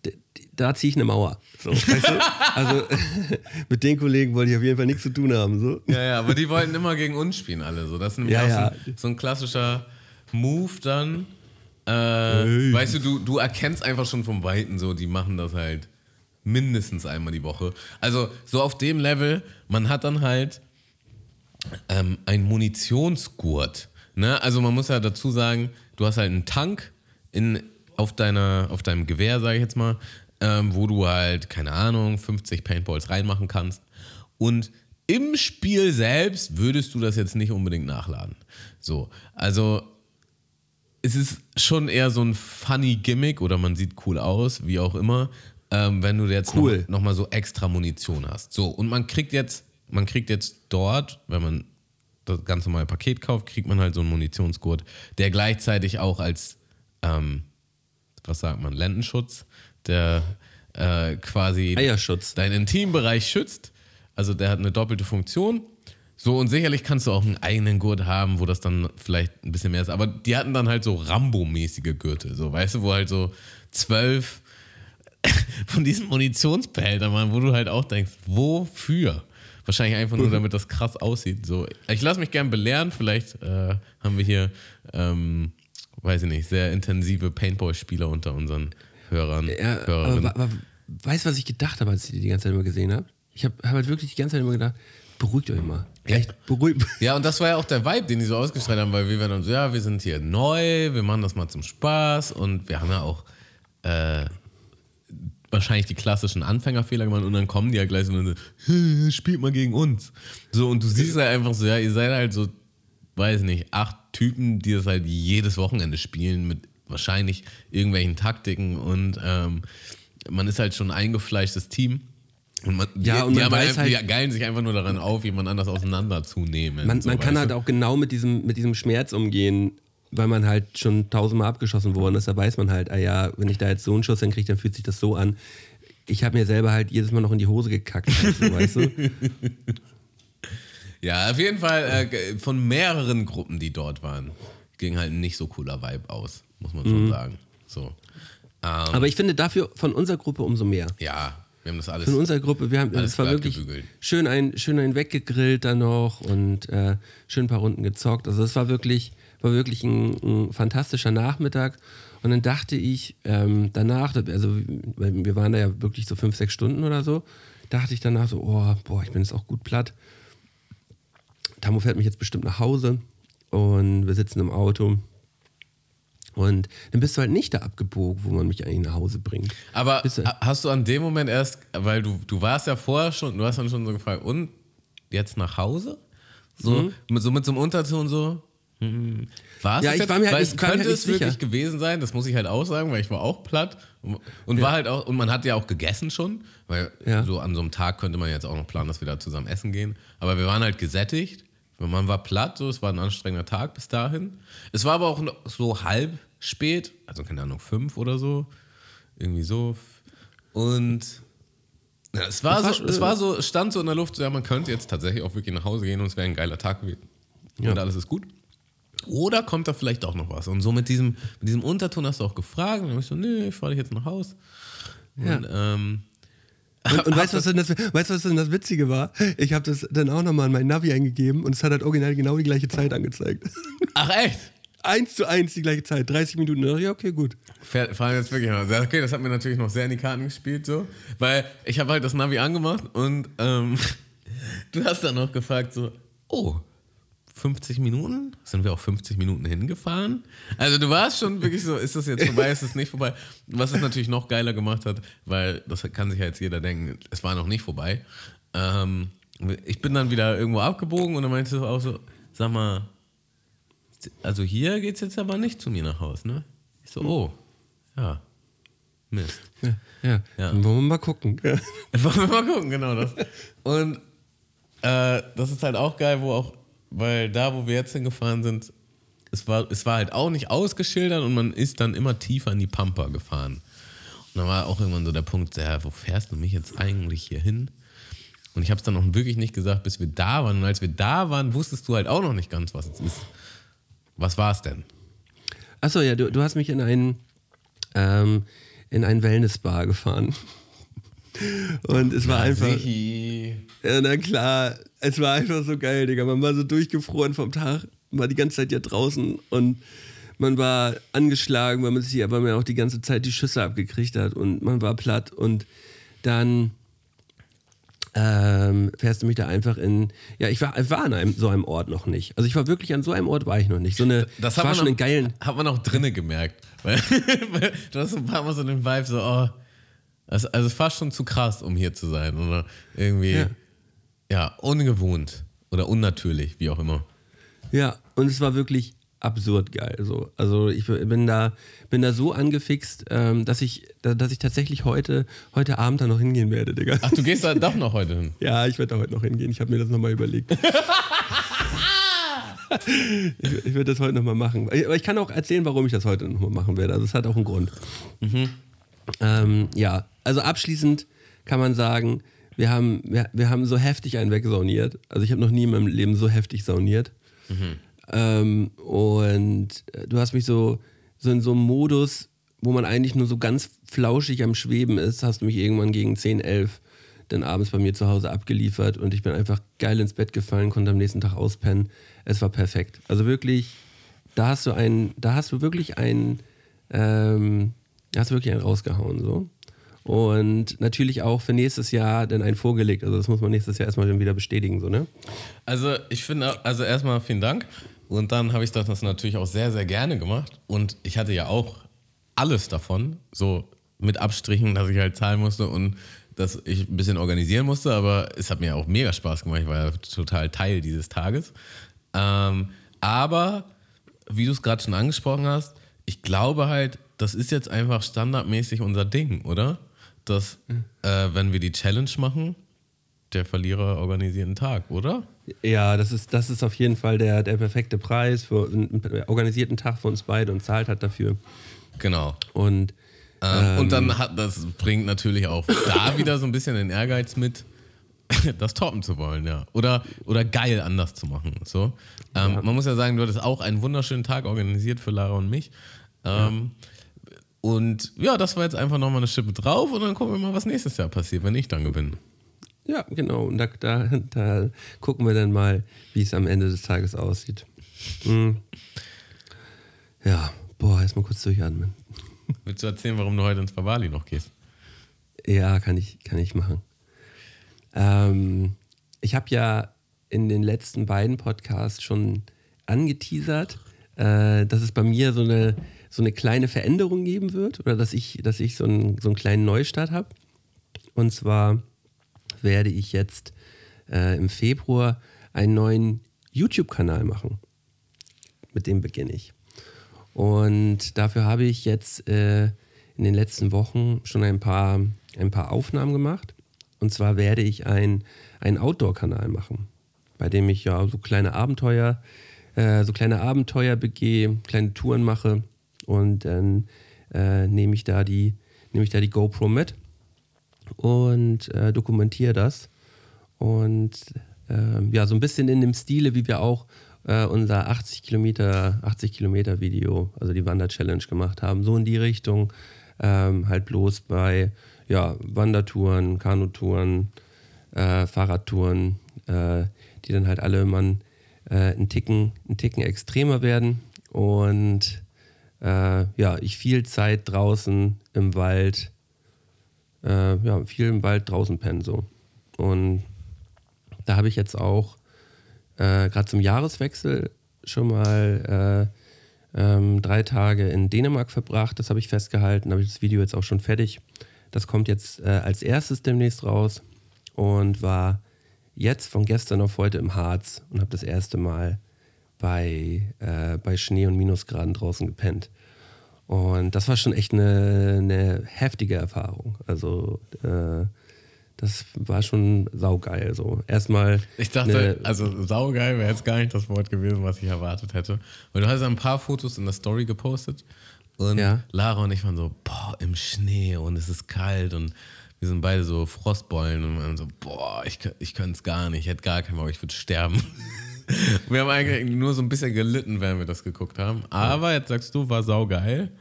da ziehe ich eine Mauer. So, weißt du? Also mit den Kollegen wollte ich auf jeden Fall nichts zu tun haben. So. Ja, ja, aber die wollten immer gegen uns spielen alle. So. Das ist nämlich Ja, ja. So, ein, so ein klassischer Move dann. Äh, weißt du, du, du erkennst einfach schon vom Weiten so, die machen das halt mindestens einmal die Woche. Also so auf dem Level, man hat dann halt ähm, ein Munitionsgurt. Ne? Also man muss ja dazu sagen, du hast halt einen Tank in, auf, deiner, auf deinem Gewehr, sage ich jetzt mal, ähm, wo du halt, keine Ahnung, 50 Paintballs reinmachen kannst. Und im Spiel selbst würdest du das jetzt nicht unbedingt nachladen. So, also es ist schon eher so ein funny Gimmick oder man sieht cool aus, wie auch immer, ähm, wenn du jetzt Cool. noch, noch mal so extra Munition hast. So, und man kriegt jetzt, man kriegt jetzt dort, wenn man das ganz normale Paket kauft, kriegt man halt so einen Munitionsgurt, der gleichzeitig auch als, ähm, was sagt man, Lendenschutz, der äh, quasi Eierschutz. deinen Intimbereich schützt. Also der hat eine doppelte Funktion. So, und sicherlich kannst du auch einen eigenen Gurt haben, wo das dann vielleicht ein bisschen mehr ist. Aber die hatten dann halt so Rambo-mäßige Gürtel, so, weißt du, wo halt so zwölf von diesen Munitionsbehältern waren, wo du halt auch denkst, wofür? Wahrscheinlich einfach nur, damit das krass aussieht. So, ich lasse mich gern belehren, vielleicht äh, haben wir hier, ähm, weiß ich nicht, sehr intensive Paintball-Spieler unter unseren Hörern. Ja, aber, Hörerinnen. aber weißt du, was ich gedacht habe, als ich die die ganze Zeit immer gesehen habe? Ich habe hab halt wirklich die ganze Zeit immer gedacht, beruhigt euch mal. Echt, beruhigt. Ja, und das war ja auch der Vibe, den die so ausgestrahlt haben, weil wir waren dann so, ja, wir sind hier neu, wir machen das mal zum Spaß und wir haben ja auch äh, wahrscheinlich die klassischen Anfängerfehler gemacht und dann kommen die ja gleich so und so, spielt mal gegen uns. So, und du siehst halt einfach so, ja, ihr seid halt so, weiß nicht, acht Typen, die das halt jedes Wochenende spielen mit wahrscheinlich irgendwelchen Taktiken und ähm, man ist halt schon ein eingefleischtes Team. Und man, Ja, die, und die, man haben weiß einfach, die halt- geilen sich einfach nur daran auf, jemand anders auseinanderzunehmen. Man, so, man kann halt du? auch genau mit diesem, mit diesem Schmerz umgehen, weil man halt schon tausendmal abgeschossen worden ist. Da weiß man halt, ah ja, wenn ich da jetzt so einen Schuss hinkriege, dann fühlt sich das so an. Ich habe mir selber halt jedes Mal noch in die Hose gekackt, halt weißt du? Ja, auf jeden Fall äh, von mehreren Gruppen, die dort waren, ging halt ein nicht so cooler Vibe aus, muss man schon sagen. So. Ähm, Aber ich finde dafür von unserer Gruppe umso mehr. ja, wir haben das alles. Von unserer Gruppe, wir haben, Alles es war wirklich gebügelt. schön ein, schön ein weggegrillt dann noch und äh, schön ein paar Runden gezockt. Also es war wirklich, war wirklich ein, ein fantastischer Nachmittag. Und dann dachte ich ähm, danach, also wir waren da ja wirklich so fünf, sechs Stunden oder so, dachte ich danach so, oh, boah, ich bin jetzt auch gut platt. Tamu fährt mich jetzt bestimmt nach Hause und wir sitzen im Auto. Und dann bist du halt nicht da abgebogen, wo man mich eigentlich nach Hause bringt. Aber du- ha- hast du an dem Moment erst, weil du, du warst ja vorher schon, du hast dann schon so gefragt, und jetzt nach Hause? So, Mhm. mit, so mit so einem Unterton so. Hm, War es Ja, ich jetzt? war mir halt weil nicht- es könnte halt es nicht wirklich sicher. gewesen sein, das muss ich halt auch sagen, weil ich war auch platt und, und war halt auch, und man hat ja auch gegessen schon, weil Ja. so an so einem Tag könnte man jetzt auch noch planen, dass wir da zusammen essen gehen. Aber wir waren halt gesättigt, man war platt, so, es war ein anstrengender Tag bis dahin. Es war aber auch so halb spät, also keine Ahnung, fünf oder so. Irgendwie so. Und ja, es war, so, es war so, es stand so in der Luft, so, ja, man könnte jetzt tatsächlich auch wirklich nach Hause gehen und es wäre ein geiler Tag gewesen. Ja. Und alles ist gut. Oder kommt da vielleicht auch noch was? Und so mit diesem, mit diesem Unterton hast du auch gefragt. Und dann habe ich so, nee, ich fahre dich jetzt nach Haus. Ja. Und, ähm, Und, und weißt du, was, denn das- weißt, was denn das Witzige war? Ich habe das dann auch nochmal in mein Navi eingegeben und es hat halt original genau die gleiche Zeit angezeigt. ach echt? eins zu eins die gleiche Zeit, 30 Minuten. Ja, okay, gut. Fahr- Fahren jetzt wirklich mal. Ja, Okay, das hat mir natürlich noch sehr in die Karten gespielt, so. Weil ich habe halt das Navi angemacht und ähm, du hast dann noch gefragt, so, oh, 50 Minuten? Sind wir auch 50 Minuten hingefahren? Also du warst schon wirklich so, ist das jetzt vorbei, ist das nicht vorbei? Was es natürlich noch geiler gemacht hat, weil das kann sich ja jetzt jeder denken, es war noch nicht vorbei. Ähm, ich bin dann wieder irgendwo abgebogen und dann meinte du auch so, sag mal, also hier geht es jetzt aber nicht zu mir nach Hause, ne? Ich so, oh, ja, Mist. Ja, ja. Ja. Dann wollen wir mal gucken. Ja. Wollen wir mal gucken, genau das. Und äh, das ist halt auch geil, wo auch, weil da, wo wir jetzt hingefahren sind, es war, es war halt auch nicht ausgeschildert und man ist dann immer tiefer in die Pampa gefahren. Und dann war auch irgendwann so der Punkt, ja, wo fährst du mich jetzt eigentlich hier hin? Und ich habe es dann noch wirklich nicht gesagt, bis wir da waren. Und als wir da waren, wusstest du halt auch noch nicht ganz, was es ist. Was war es denn? Achso, ja, du, du hast mich in einen, ähm, in einen Wellnessbar gefahren. Und es war einfach. Ja, na klar, es war einfach so geil, Digga. Man war so durchgefroren vom Tag, war die ganze Zeit ja draußen und man war angeschlagen, weil man sich aber auch die ganze Zeit die Schüsse abgekriegt hat und man war platt und dann ähm, fährst du mich da einfach in. Ja, ich war, ich war an einem, so einem Ort noch nicht. Also ich war wirklich an so einem Ort war ich noch nicht. So eine, Das hat war man, schon auch, in geilen. hat man auch drinnen gemerkt. Weil du hast ein paar Mal so den Vibe, so, oh, das, also fast schon zu krass, um hier zu sein. Oder irgendwie, Ja. ja, ungewohnt oder unnatürlich, wie auch immer. Ja, und es war wirklich absurd geil. So. Also ich bin da, bin da so angefixt, ähm, dass ich, da- dass ich tatsächlich heute, heute Abend da noch hingehen werde, Digga. Ach, du gehst da doch noch heute hin. Ja, ich werde da heute noch hingehen. Ich habe mir das nochmal überlegt. ich ich werde das heute nochmal machen. Aber ich kann auch erzählen, warum ich das heute nochmal machen werde. Also es hat auch einen Grund. Ähm, ja, also abschließend kann man sagen, wir haben, wir, wir haben so heftig einen wegsauniert. Also ich habe noch nie in meinem Leben so heftig sauniert. Ähm, und äh, du hast mich so, so in so einem Modus, wo man eigentlich nur so ganz flauschig am Schweben ist, hast du mich irgendwann gegen 10, 11 dann abends bei mir zu Hause abgeliefert und ich bin einfach geil ins Bett gefallen, konnte am nächsten Tag auspennen. Es war perfekt. Also wirklich, da hast du einen, da hast du wirklich einen, ähm, da hast du wirklich einen rausgehauen so. Und natürlich auch für nächstes Jahr dann einen vorgelegt. Also das muss man nächstes Jahr erstmal wieder bestätigen, so, ne? Also ich finde, also erstmal vielen Dank. Und dann habe ich das natürlich auch sehr, sehr gerne gemacht. Und ich hatte ja auch alles davon, so mit Abstrichen, dass ich halt zahlen musste und dass ich ein bisschen organisieren musste. Aber es hat mir auch mega Spaß gemacht. Ich war ja total Teil dieses Tages. Ähm, aber, wie du es gerade schon angesprochen hast, ich glaube halt, das ist jetzt einfach standardmäßig unser Ding, oder? Dass, äh, wenn wir die Challenge machen, der Verlierer organisiert einen Tag, oder? Ja, das ist, das ist auf jeden Fall der, der perfekte Preis für einen organisierten Tag für uns beide und zahlt hat dafür. Genau. Und Ähm, und dann hat das bringt natürlich auch da wieder so ein bisschen den Ehrgeiz mit, das toppen zu wollen, ja. Oder, oder geil anders zu machen. So. Ähm, Man muss ja sagen, du hattest auch einen wunderschönen Tag organisiert für Lara und mich. Ähm, Und ja, das war jetzt einfach nochmal eine Schippe drauf und dann gucken wir mal, was nächstes Jahr passiert, wenn ich dann gewinne. ja, genau. Und da, da, da gucken wir dann mal, wie es am Ende des Tages aussieht. Mhm. Ja, boah, erstmal kurz durchatmen. Willst du erzählen, warum du heute ins Favali noch gehst? Ja, kann ich, kann ich machen. Ähm, ich habe ja in den letzten beiden Podcasts schon angeteasert, äh, dass es bei mir so eine, so eine kleine Veränderung geben wird oder dass ich, dass ich so, einen, so einen kleinen Neustart habe. Und zwar werde ich jetzt äh, im Februar einen neuen YouTube-Kanal machen. Mit dem beginne ich. Und dafür habe ich jetzt äh, in den letzten Wochen schon ein paar, ein paar Aufnahmen gemacht. Und zwar werde ich ein, einen Outdoor-Kanal machen, bei dem ich ja so kleine Abenteuer, äh, so kleine Abenteuer begehe, kleine Touren mache und dann äh, nehme ich da die, nehme ich da die GoPro mit und äh, dokumentiere das. Und ähm, ja, so ein bisschen in dem Stile, wie wir auch äh, unser 80 Kilometer, 80 Kilometer Video, also die Wander-Challenge gemacht haben. So in die Richtung, ähm, halt bloß bei ja, Wandertouren, Kanutouren, äh, Fahrradtouren, äh, die dann halt alle äh, einen, Ticken, einen Ticken extremer werden. Und äh, ja, ich viel Zeit draußen im Wald, äh, ja, viel im Wald draußen pennen so. Und da habe ich jetzt auch äh, gerade zum Jahreswechsel schon mal äh, ähm, drei Tage in Dänemark verbracht. Das habe ich festgehalten. Habe ich das Video jetzt auch schon fertig. Das kommt jetzt äh, als erstes demnächst raus und war jetzt von gestern auf heute im Harz und habe das erste Mal bei, äh, bei Schnee und Minusgraden draußen gepennt. Und das war schon echt eine, eine heftige Erfahrung. Also äh, das war schon saugeil. So erstmal. Ich dachte, also saugeil wäre jetzt gar nicht das Wort gewesen, was ich erwartet hätte. Weil du hast ein paar Fotos in der Story gepostet und ja. Lara und ich waren so, boah, im Schnee und es ist kalt und wir sind beide so Frostbeulen und waren so, boah, ich, ich könnte es gar nicht, ich hätte gar keinen Bock, ich würde sterben. wir haben eigentlich nur so ein bisschen gelitten, während wir das geguckt haben. Aber jetzt sagst du, war saugeil.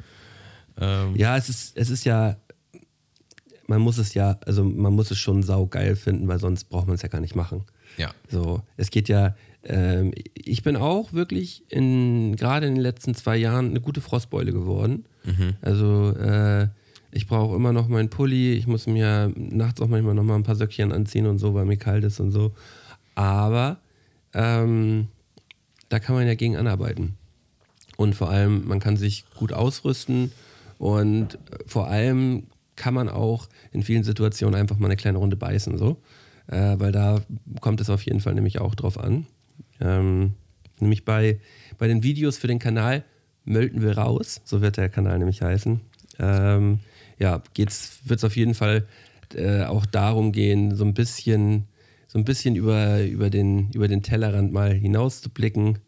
Ähm ja, es ist, es ist ja, man muss es ja, also man muss es schon saugeil finden, weil sonst braucht man es ja gar nicht machen. Ja. So, es geht ja, ähm, ich bin auch wirklich in, gerade in den letzten zwei Jahren eine gute Frostbeule geworden. Mhm. Also, äh, ich brauche immer noch meinen Pulli, ich muss mir nachts auch manchmal noch mal ein paar Söckchen anziehen und so, weil mir kalt ist und so. Aber ähm, da kann man ja gegen anarbeiten. Und vor allem, man kann sich gut ausrüsten und vor allem kann man auch in vielen Situationen einfach mal eine kleine Runde beißen, so. Äh, weil da kommt es auf jeden Fall nämlich auch drauf an. Ähm, nämlich bei, bei den Videos für den Kanal Mölten wir raus, so wird der Kanal nämlich heißen. Ähm, ja, wird es auf jeden Fall äh, auch darum gehen, so ein bisschen, so ein bisschen über, über, den, über den Tellerrand mal hinauszublicken,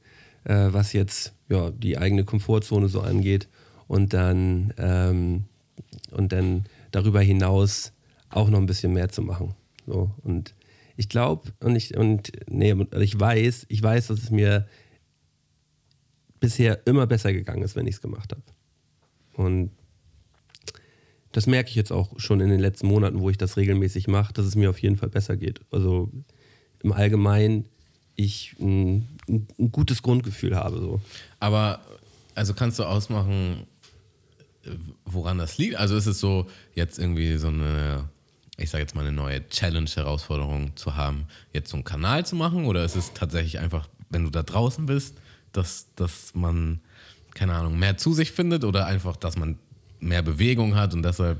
äh, was jetzt ja, die eigene Komfortzone so angeht und dann, ähm, und dann darüber hinaus auch noch ein bisschen mehr zu machen. So, und ich glaube und ich, und nee, ich weiß, ich weiß, dass es mir bisher immer besser gegangen ist, wenn ich es gemacht habe. Und das merke ich jetzt auch schon in den letzten Monaten, wo ich das regelmäßig mache, dass es mir auf jeden Fall besser geht. Also im Allgemeinen ich ein, ein gutes Grundgefühl habe. So. Aber also kannst du ausmachen, woran das liegt? Also ist es so, jetzt irgendwie so eine, ich sage jetzt mal eine neue Challenge-Herausforderung zu haben, jetzt so einen Kanal zu machen? Oder ist es tatsächlich einfach, wenn du da draußen bist, dass, dass man, keine Ahnung, mehr zu sich findet oder einfach, dass man mehr Bewegung hat und deshalb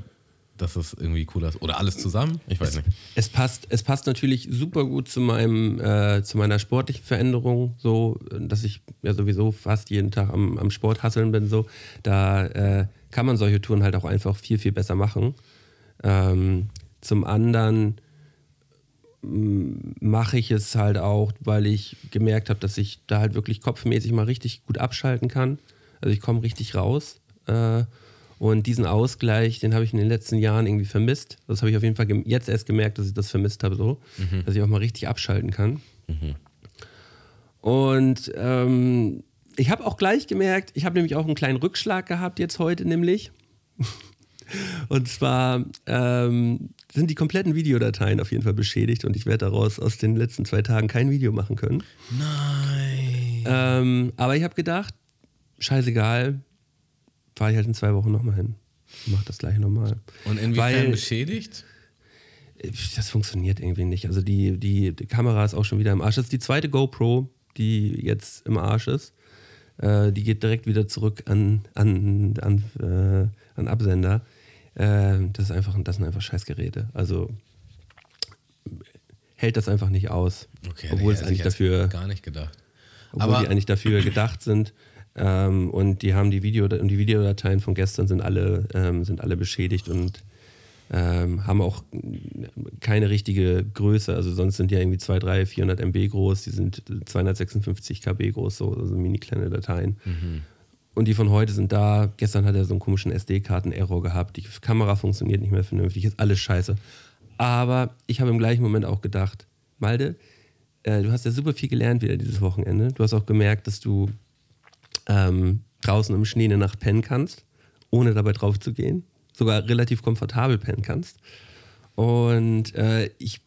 dass es irgendwie cooler ist. Oder alles zusammen? Ich weiß es, nicht. Es passt, es passt natürlich super gut zu meinem, äh, zu meiner sportlichen Veränderung, so, dass ich ja sowieso fast jeden Tag am, am Sport hasseln bin. So. Da äh, kann man solche Touren halt auch einfach viel, viel besser machen. Ähm, zum anderen mache ich es halt auch, weil ich gemerkt habe, dass ich da halt wirklich kopfmäßig mal richtig gut abschalten kann. Also ich komme richtig raus. Äh, und diesen Ausgleich, den habe ich in den letzten Jahren irgendwie vermisst. Das habe ich auf jeden Fall jetzt erst gemerkt, dass ich das vermisst habe, so, mhm. dass ich auch mal richtig abschalten kann. Mhm. Und ähm, ich habe auch gleich gemerkt, ich habe nämlich auch einen kleinen Rückschlag gehabt jetzt heute, nämlich. Und zwar ähm, sind die kompletten Videodateien auf jeden Fall beschädigt und ich werde daraus aus den letzten zwei Tagen kein Video machen können. Nein. Ähm, aber ich habe gedacht, scheißegal, fahre ich halt in zwei Wochen nochmal hin. Mach das gleich nochmal. Und inwiefern Weil, beschädigt? Das funktioniert irgendwie nicht. Also die, die, die, Kamera ist auch schon wieder im Arsch. Das ist die zweite GoPro, die jetzt im Arsch ist. Äh, die geht direkt wieder zurück an, an, an, äh, an Absender. Äh, das, ist einfach, das sind einfach Scheißgeräte. Also hält das einfach nicht aus. Okay, obwohl es eigentlich dafür gar nicht gedacht. Obwohl Aber die eigentlich dafür gedacht sind. Ähm, und die haben die Video und die Videodateien von gestern sind alle, ähm, sind alle beschädigt und ähm, haben auch keine richtige Größe. Also sonst sind die ja irgendwie 2, 3, 400 MB groß, die sind 256 KB groß, so also mini kleine Dateien. Mhm. Und die von heute sind da. Gestern hat er so einen komischen SD-Karten-Error gehabt. Die Kamera funktioniert nicht mehr vernünftig, ist alles scheiße. Aber ich habe im gleichen Moment auch gedacht, Malde, äh, du hast ja super viel gelernt wieder dieses Wochenende. Du hast auch gemerkt, dass du ähm, draußen im Schnee eine Nacht pennen kannst, ohne dabei drauf zu gehen. Sogar relativ komfortabel pennen kannst. Und äh, ich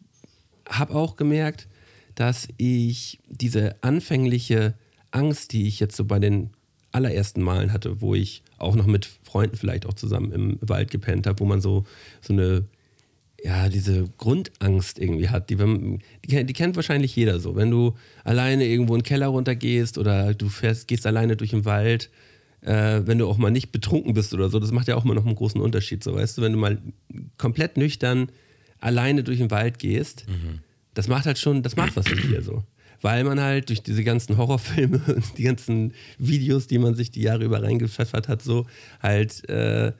habe auch gemerkt, dass ich diese anfängliche Angst, die ich jetzt so bei den allerersten Malen hatte, wo ich auch noch mit Freunden vielleicht auch zusammen im Wald gepennt habe, wo man so, so eine ja, diese Grundangst irgendwie hat. Die, die, die, kennt wahrscheinlich jeder so. Wenn du alleine irgendwo in den Keller runtergehst oder du fährst, gehst alleine durch den Wald, äh, wenn du auch mal nicht betrunken bist oder so, das macht ja auch immer noch einen großen Unterschied. So, weißt du, wenn du mal komplett nüchtern alleine durch den Wald gehst, mhm. das macht halt schon, das macht was mit dir so. weil man halt durch diese ganzen Horrorfilme und die ganzen Videos, die man sich die Jahre über reingepfeffert hat, so halt äh,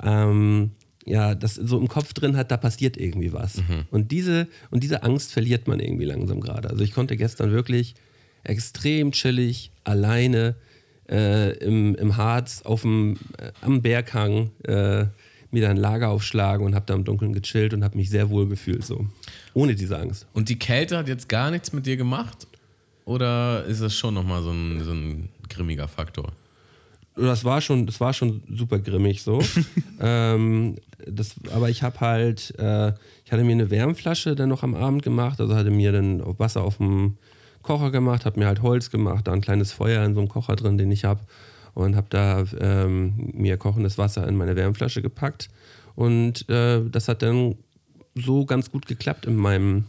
ähm, ja, das so im Kopf drin hat, da passiert irgendwie was. Mhm. Und, diese, und diese Angst verliert man irgendwie langsam gerade. Also ich konnte gestern wirklich extrem chillig, alleine äh, im, im Harz auf dem, äh, am Berghang äh, mir da ein Lager aufschlagen und habe da im Dunkeln gechillt und habe mich sehr wohl gefühlt, so. Ohne diese Angst. Und die Kälte hat jetzt gar nichts mit dir gemacht? Oder ist das schon nochmal so ein, so ein grimmiger Faktor? Das war schon, das war schon super grimmig so. ähm, das, aber ich habe halt, äh, ich hatte mir eine Wärmflasche dann noch am Abend gemacht, also hatte mir dann Wasser auf dem Kocher gemacht, habe mir halt Holz gemacht, da ein kleines Feuer in so einem Kocher drin, den ich habe und habe da ähm, mir kochendes Wasser in meine Wärmflasche gepackt und äh, das hat dann so ganz gut geklappt in meinem,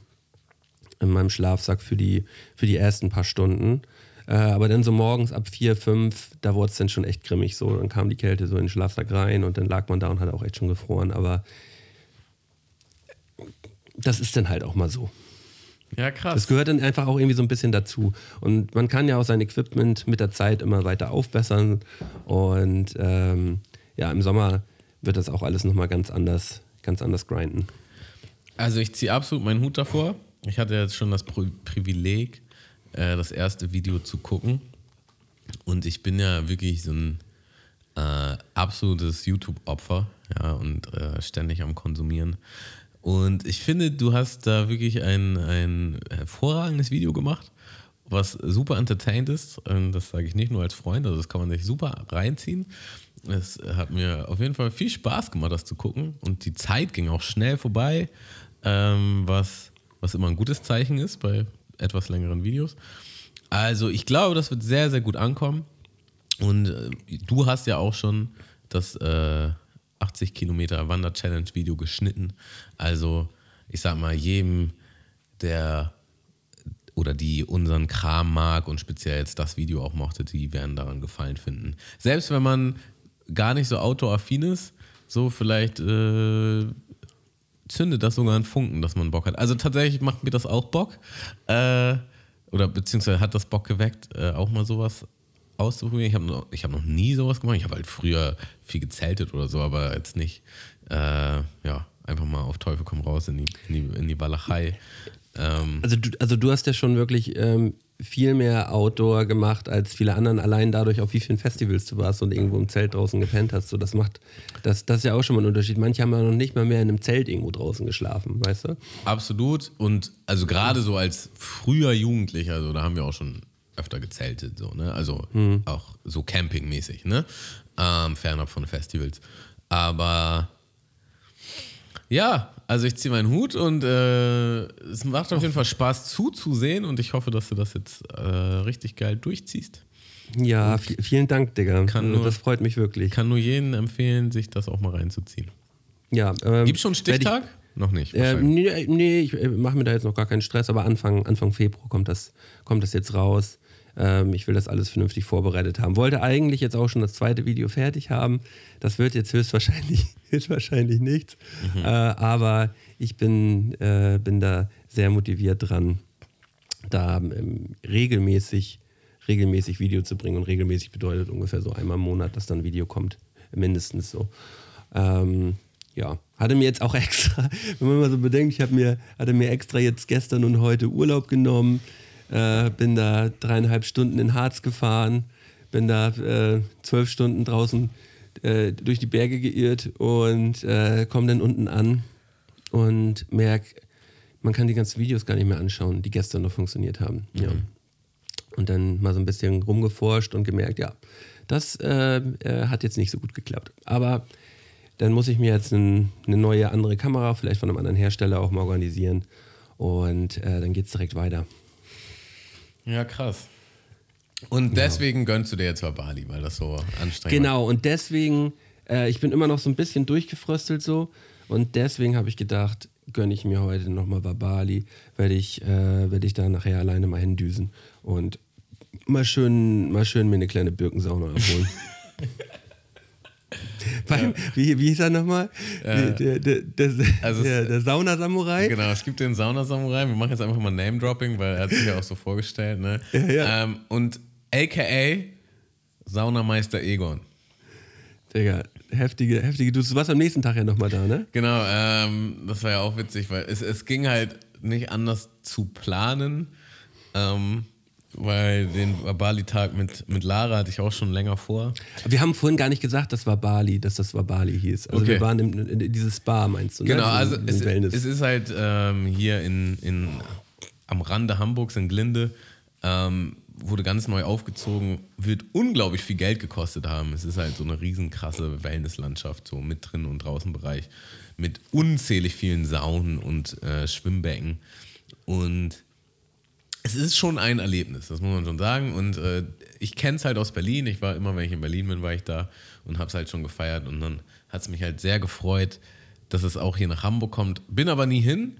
in meinem Schlafsack für die, für die ersten paar Stunden. Äh, aber dann so morgens ab vier, fünf, da wurde es dann schon echt grimmig so. Dann kam die Kälte so in den Schlafsack rein und dann lag man da und hat auch echt schon gefroren. Aber das ist dann halt auch mal so. Ja, krass. Das gehört dann einfach auch irgendwie so ein bisschen dazu. Und man kann ja auch sein Equipment mit der Zeit immer weiter aufbessern. Und ähm, ja, im Sommer wird das auch alles nochmal ganz anders, ganz anders grinden. Also ich ziehe absolut meinen Hut davor. Ich hatte jetzt schon das Privileg, äh, das erste Video zu gucken. Und ich bin ja wirklich so ein äh, absolutes YouTube-Opfer ja, und äh, ständig am Konsumieren. Und ich finde, du hast da wirklich ein, ein hervorragendes Video gemacht, was super entertained ist. Und das sage ich nicht nur als Freund, also das kann man sich super reinziehen. Es hat mir auf jeden Fall viel Spaß gemacht, das zu gucken. Und die Zeit ging auch schnell vorbei, ähm, was, was immer ein gutes Zeichen ist bei etwas längeren Videos. Also ich glaube, das wird sehr, sehr gut ankommen. Und äh, du hast ja auch schon das äh, 80 Kilometer Wander-Challenge-Video geschnitten. Also ich sag mal, jedem, der oder die unseren Kram mag und speziell jetzt das Video auch mochte, die werden daran gefallen finden. Selbst wenn man gar nicht so autoaffin ist, so vielleicht äh, zündet das sogar einen Funken, dass man Bock hat. Also tatsächlich macht mir das auch Bock. Äh, oder beziehungsweise hat das Bock geweckt, äh, auch mal sowas auszuprobieren. Ich habe noch, hab noch nie sowas gemacht. Ich habe halt früher viel gezeltet oder so, aber jetzt nicht, äh, ja, einfach mal auf Teufel komm raus in die, in die, in die Walachei. Ähm, also, du, also du hast ja schon wirklich ähm, viel mehr Outdoor gemacht als viele anderen, allein dadurch, auf wie vielen Festivals du warst und irgendwo im Zelt draußen gepennt hast. So, das macht, das, das ist ja auch schon mal ein Unterschied. Manche haben ja noch nicht mal mehr in einem Zelt irgendwo draußen geschlafen, weißt du? Absolut. Und also gerade so als früher Jugendlicher, also da haben wir auch schon öfter gezeltet, so, ne? Also mhm. auch so campingmäßig, ne? Ähm, fernab von Festivals. Aber ja, also ich ziehe meinen Hut und äh, es macht auf jeden Fall Spaß zuzusehen und ich hoffe, dass du das jetzt äh, richtig geil durchziehst. Ja, vielen Dank, Digga. Nur, das freut mich wirklich. Kann nur jedem empfehlen, sich das auch mal reinzuziehen. Ja, ähm, Gibt es schon einen Stichtag? Ich, noch nicht. Äh, nee, nee, ich äh, mache mir da jetzt noch gar keinen Stress, aber Anfang, Anfang Februar kommt das, kommt das jetzt raus. Ähm, ich will das alles vernünftig vorbereitet haben. Wollte eigentlich jetzt auch schon das zweite Video fertig haben. Das wird jetzt höchstwahrscheinlich, höchstwahrscheinlich nichts. Mhm. Äh, aber ich bin, äh, bin da sehr motiviert dran, da ähm, regelmäßig, regelmäßig Video zu bringen. Und regelmäßig bedeutet ungefähr so einmal im Monat, dass dann ein Video kommt. Mindestens so. Ähm, ja, hatte mir jetzt auch extra, wenn man mal so bedenkt, ich habe mir, hatte mir extra jetzt gestern und heute Urlaub genommen, äh, bin da dreieinhalb Stunden in Harz gefahren, bin da äh, zwölf Stunden draußen äh, durch die Berge geirrt und äh, komme dann unten an und merke, man kann die ganzen Videos gar nicht mehr anschauen, die gestern noch funktioniert haben. Mhm. Ja. Und dann mal so ein bisschen rumgeforscht und gemerkt, ja, das äh, äh, hat jetzt nicht so gut geklappt. Aber dann muss ich mir jetzt ein, eine neue andere Kamera, vielleicht von einem anderen Hersteller auch mal organisieren. Und dann geht es direkt weiter. Ja, krass. Und deswegen ja. gönnst du dir jetzt mal Bali, weil das so anstrengend Genau, und deswegen, äh, ich bin immer noch so ein bisschen durchgefröstelt so. Und deswegen habe ich gedacht, gönne ich mir heute nochmal Bali, werde ich, äh, werd ich da nachher alleine mal hindüsen und mal schön, mal schön mir eine kleine Birkensauna abholen. Beim, wie, wie hieß er nochmal? Äh, der, der, der, also der, der Sauna-Samurai? Genau, es gibt den Saunasamurai. Wir machen jetzt einfach mal Name-Dropping, weil er hat sich ja auch so vorgestellt. Ne? Ja, ja. Ähm, und aka Saunameister Egon. Digga, heftige, heftige. Du warst am nächsten Tag ja nochmal da, ne? Genau, ähm, das war ja auch witzig, weil es, es ging halt nicht anders zu planen, ähm, weil den Bali-Tag mit, mit Lara hatte ich auch schon länger vor. Wir haben vorhin gar nicht gesagt, das war Bali, dass das war Bali hieß. Also Okay. wir waren in, in dieses Spa, meinst du? ne? Genau, Diesen- also diesen es, es ist halt ähm, hier in, in, am Rande Hamburgs in Glinde, ähm, wurde ganz neu aufgezogen, wird unglaublich viel Geld gekostet haben. Es ist halt so eine riesen krasse Wellnesslandschaft, so mit drin und draußen Bereich, mit unzählig vielen Saunen und äh, Schwimmbecken. Und es ist schon ein Erlebnis, das muss man schon sagen. Und äh, ich kenne es halt aus Berlin. Ich war immer, wenn ich in Berlin bin, war ich da und habe es halt schon gefeiert. Und dann hat es mich halt sehr gefreut, dass es auch hier nach Hamburg kommt. Bin aber nie hin.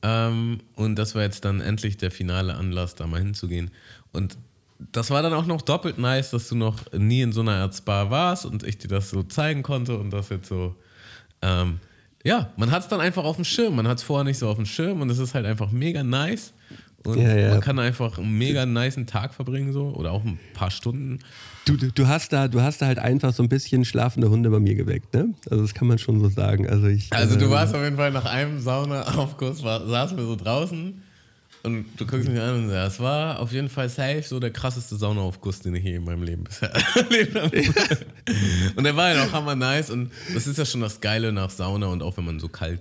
Ähm, und das war jetzt dann endlich der finale Anlass, da mal hinzugehen. Und das war dann auch noch doppelt nice, dass du noch nie in so einer Spa warst und ich dir das so zeigen konnte und das jetzt so. Ähm, ja, man hat es dann einfach auf dem Schirm. Man hat es vorher nicht so auf dem Schirm und es ist halt einfach mega nice. Und Ja, ja. man kann einfach einen mega niceen Tag verbringen so oder auch ein paar Stunden. Du, du, du, hast da, du hast da halt einfach so ein bisschen schlafende Hunde bei mir geweckt, ne? Also das kann man schon so sagen. Also, ich, Also du ähm, warst auf jeden Fall nach einem Saunaaufguss, saßen wir so draußen und du guckst mich an und sagst, es war auf jeden Fall safe so der krasseste Saunaaufguss, den ich je in meinem Leben bisher erlebt habe. und der war ja auch hammer nice und das ist ja schon das Geile nach Sauna und auch wenn man so kalt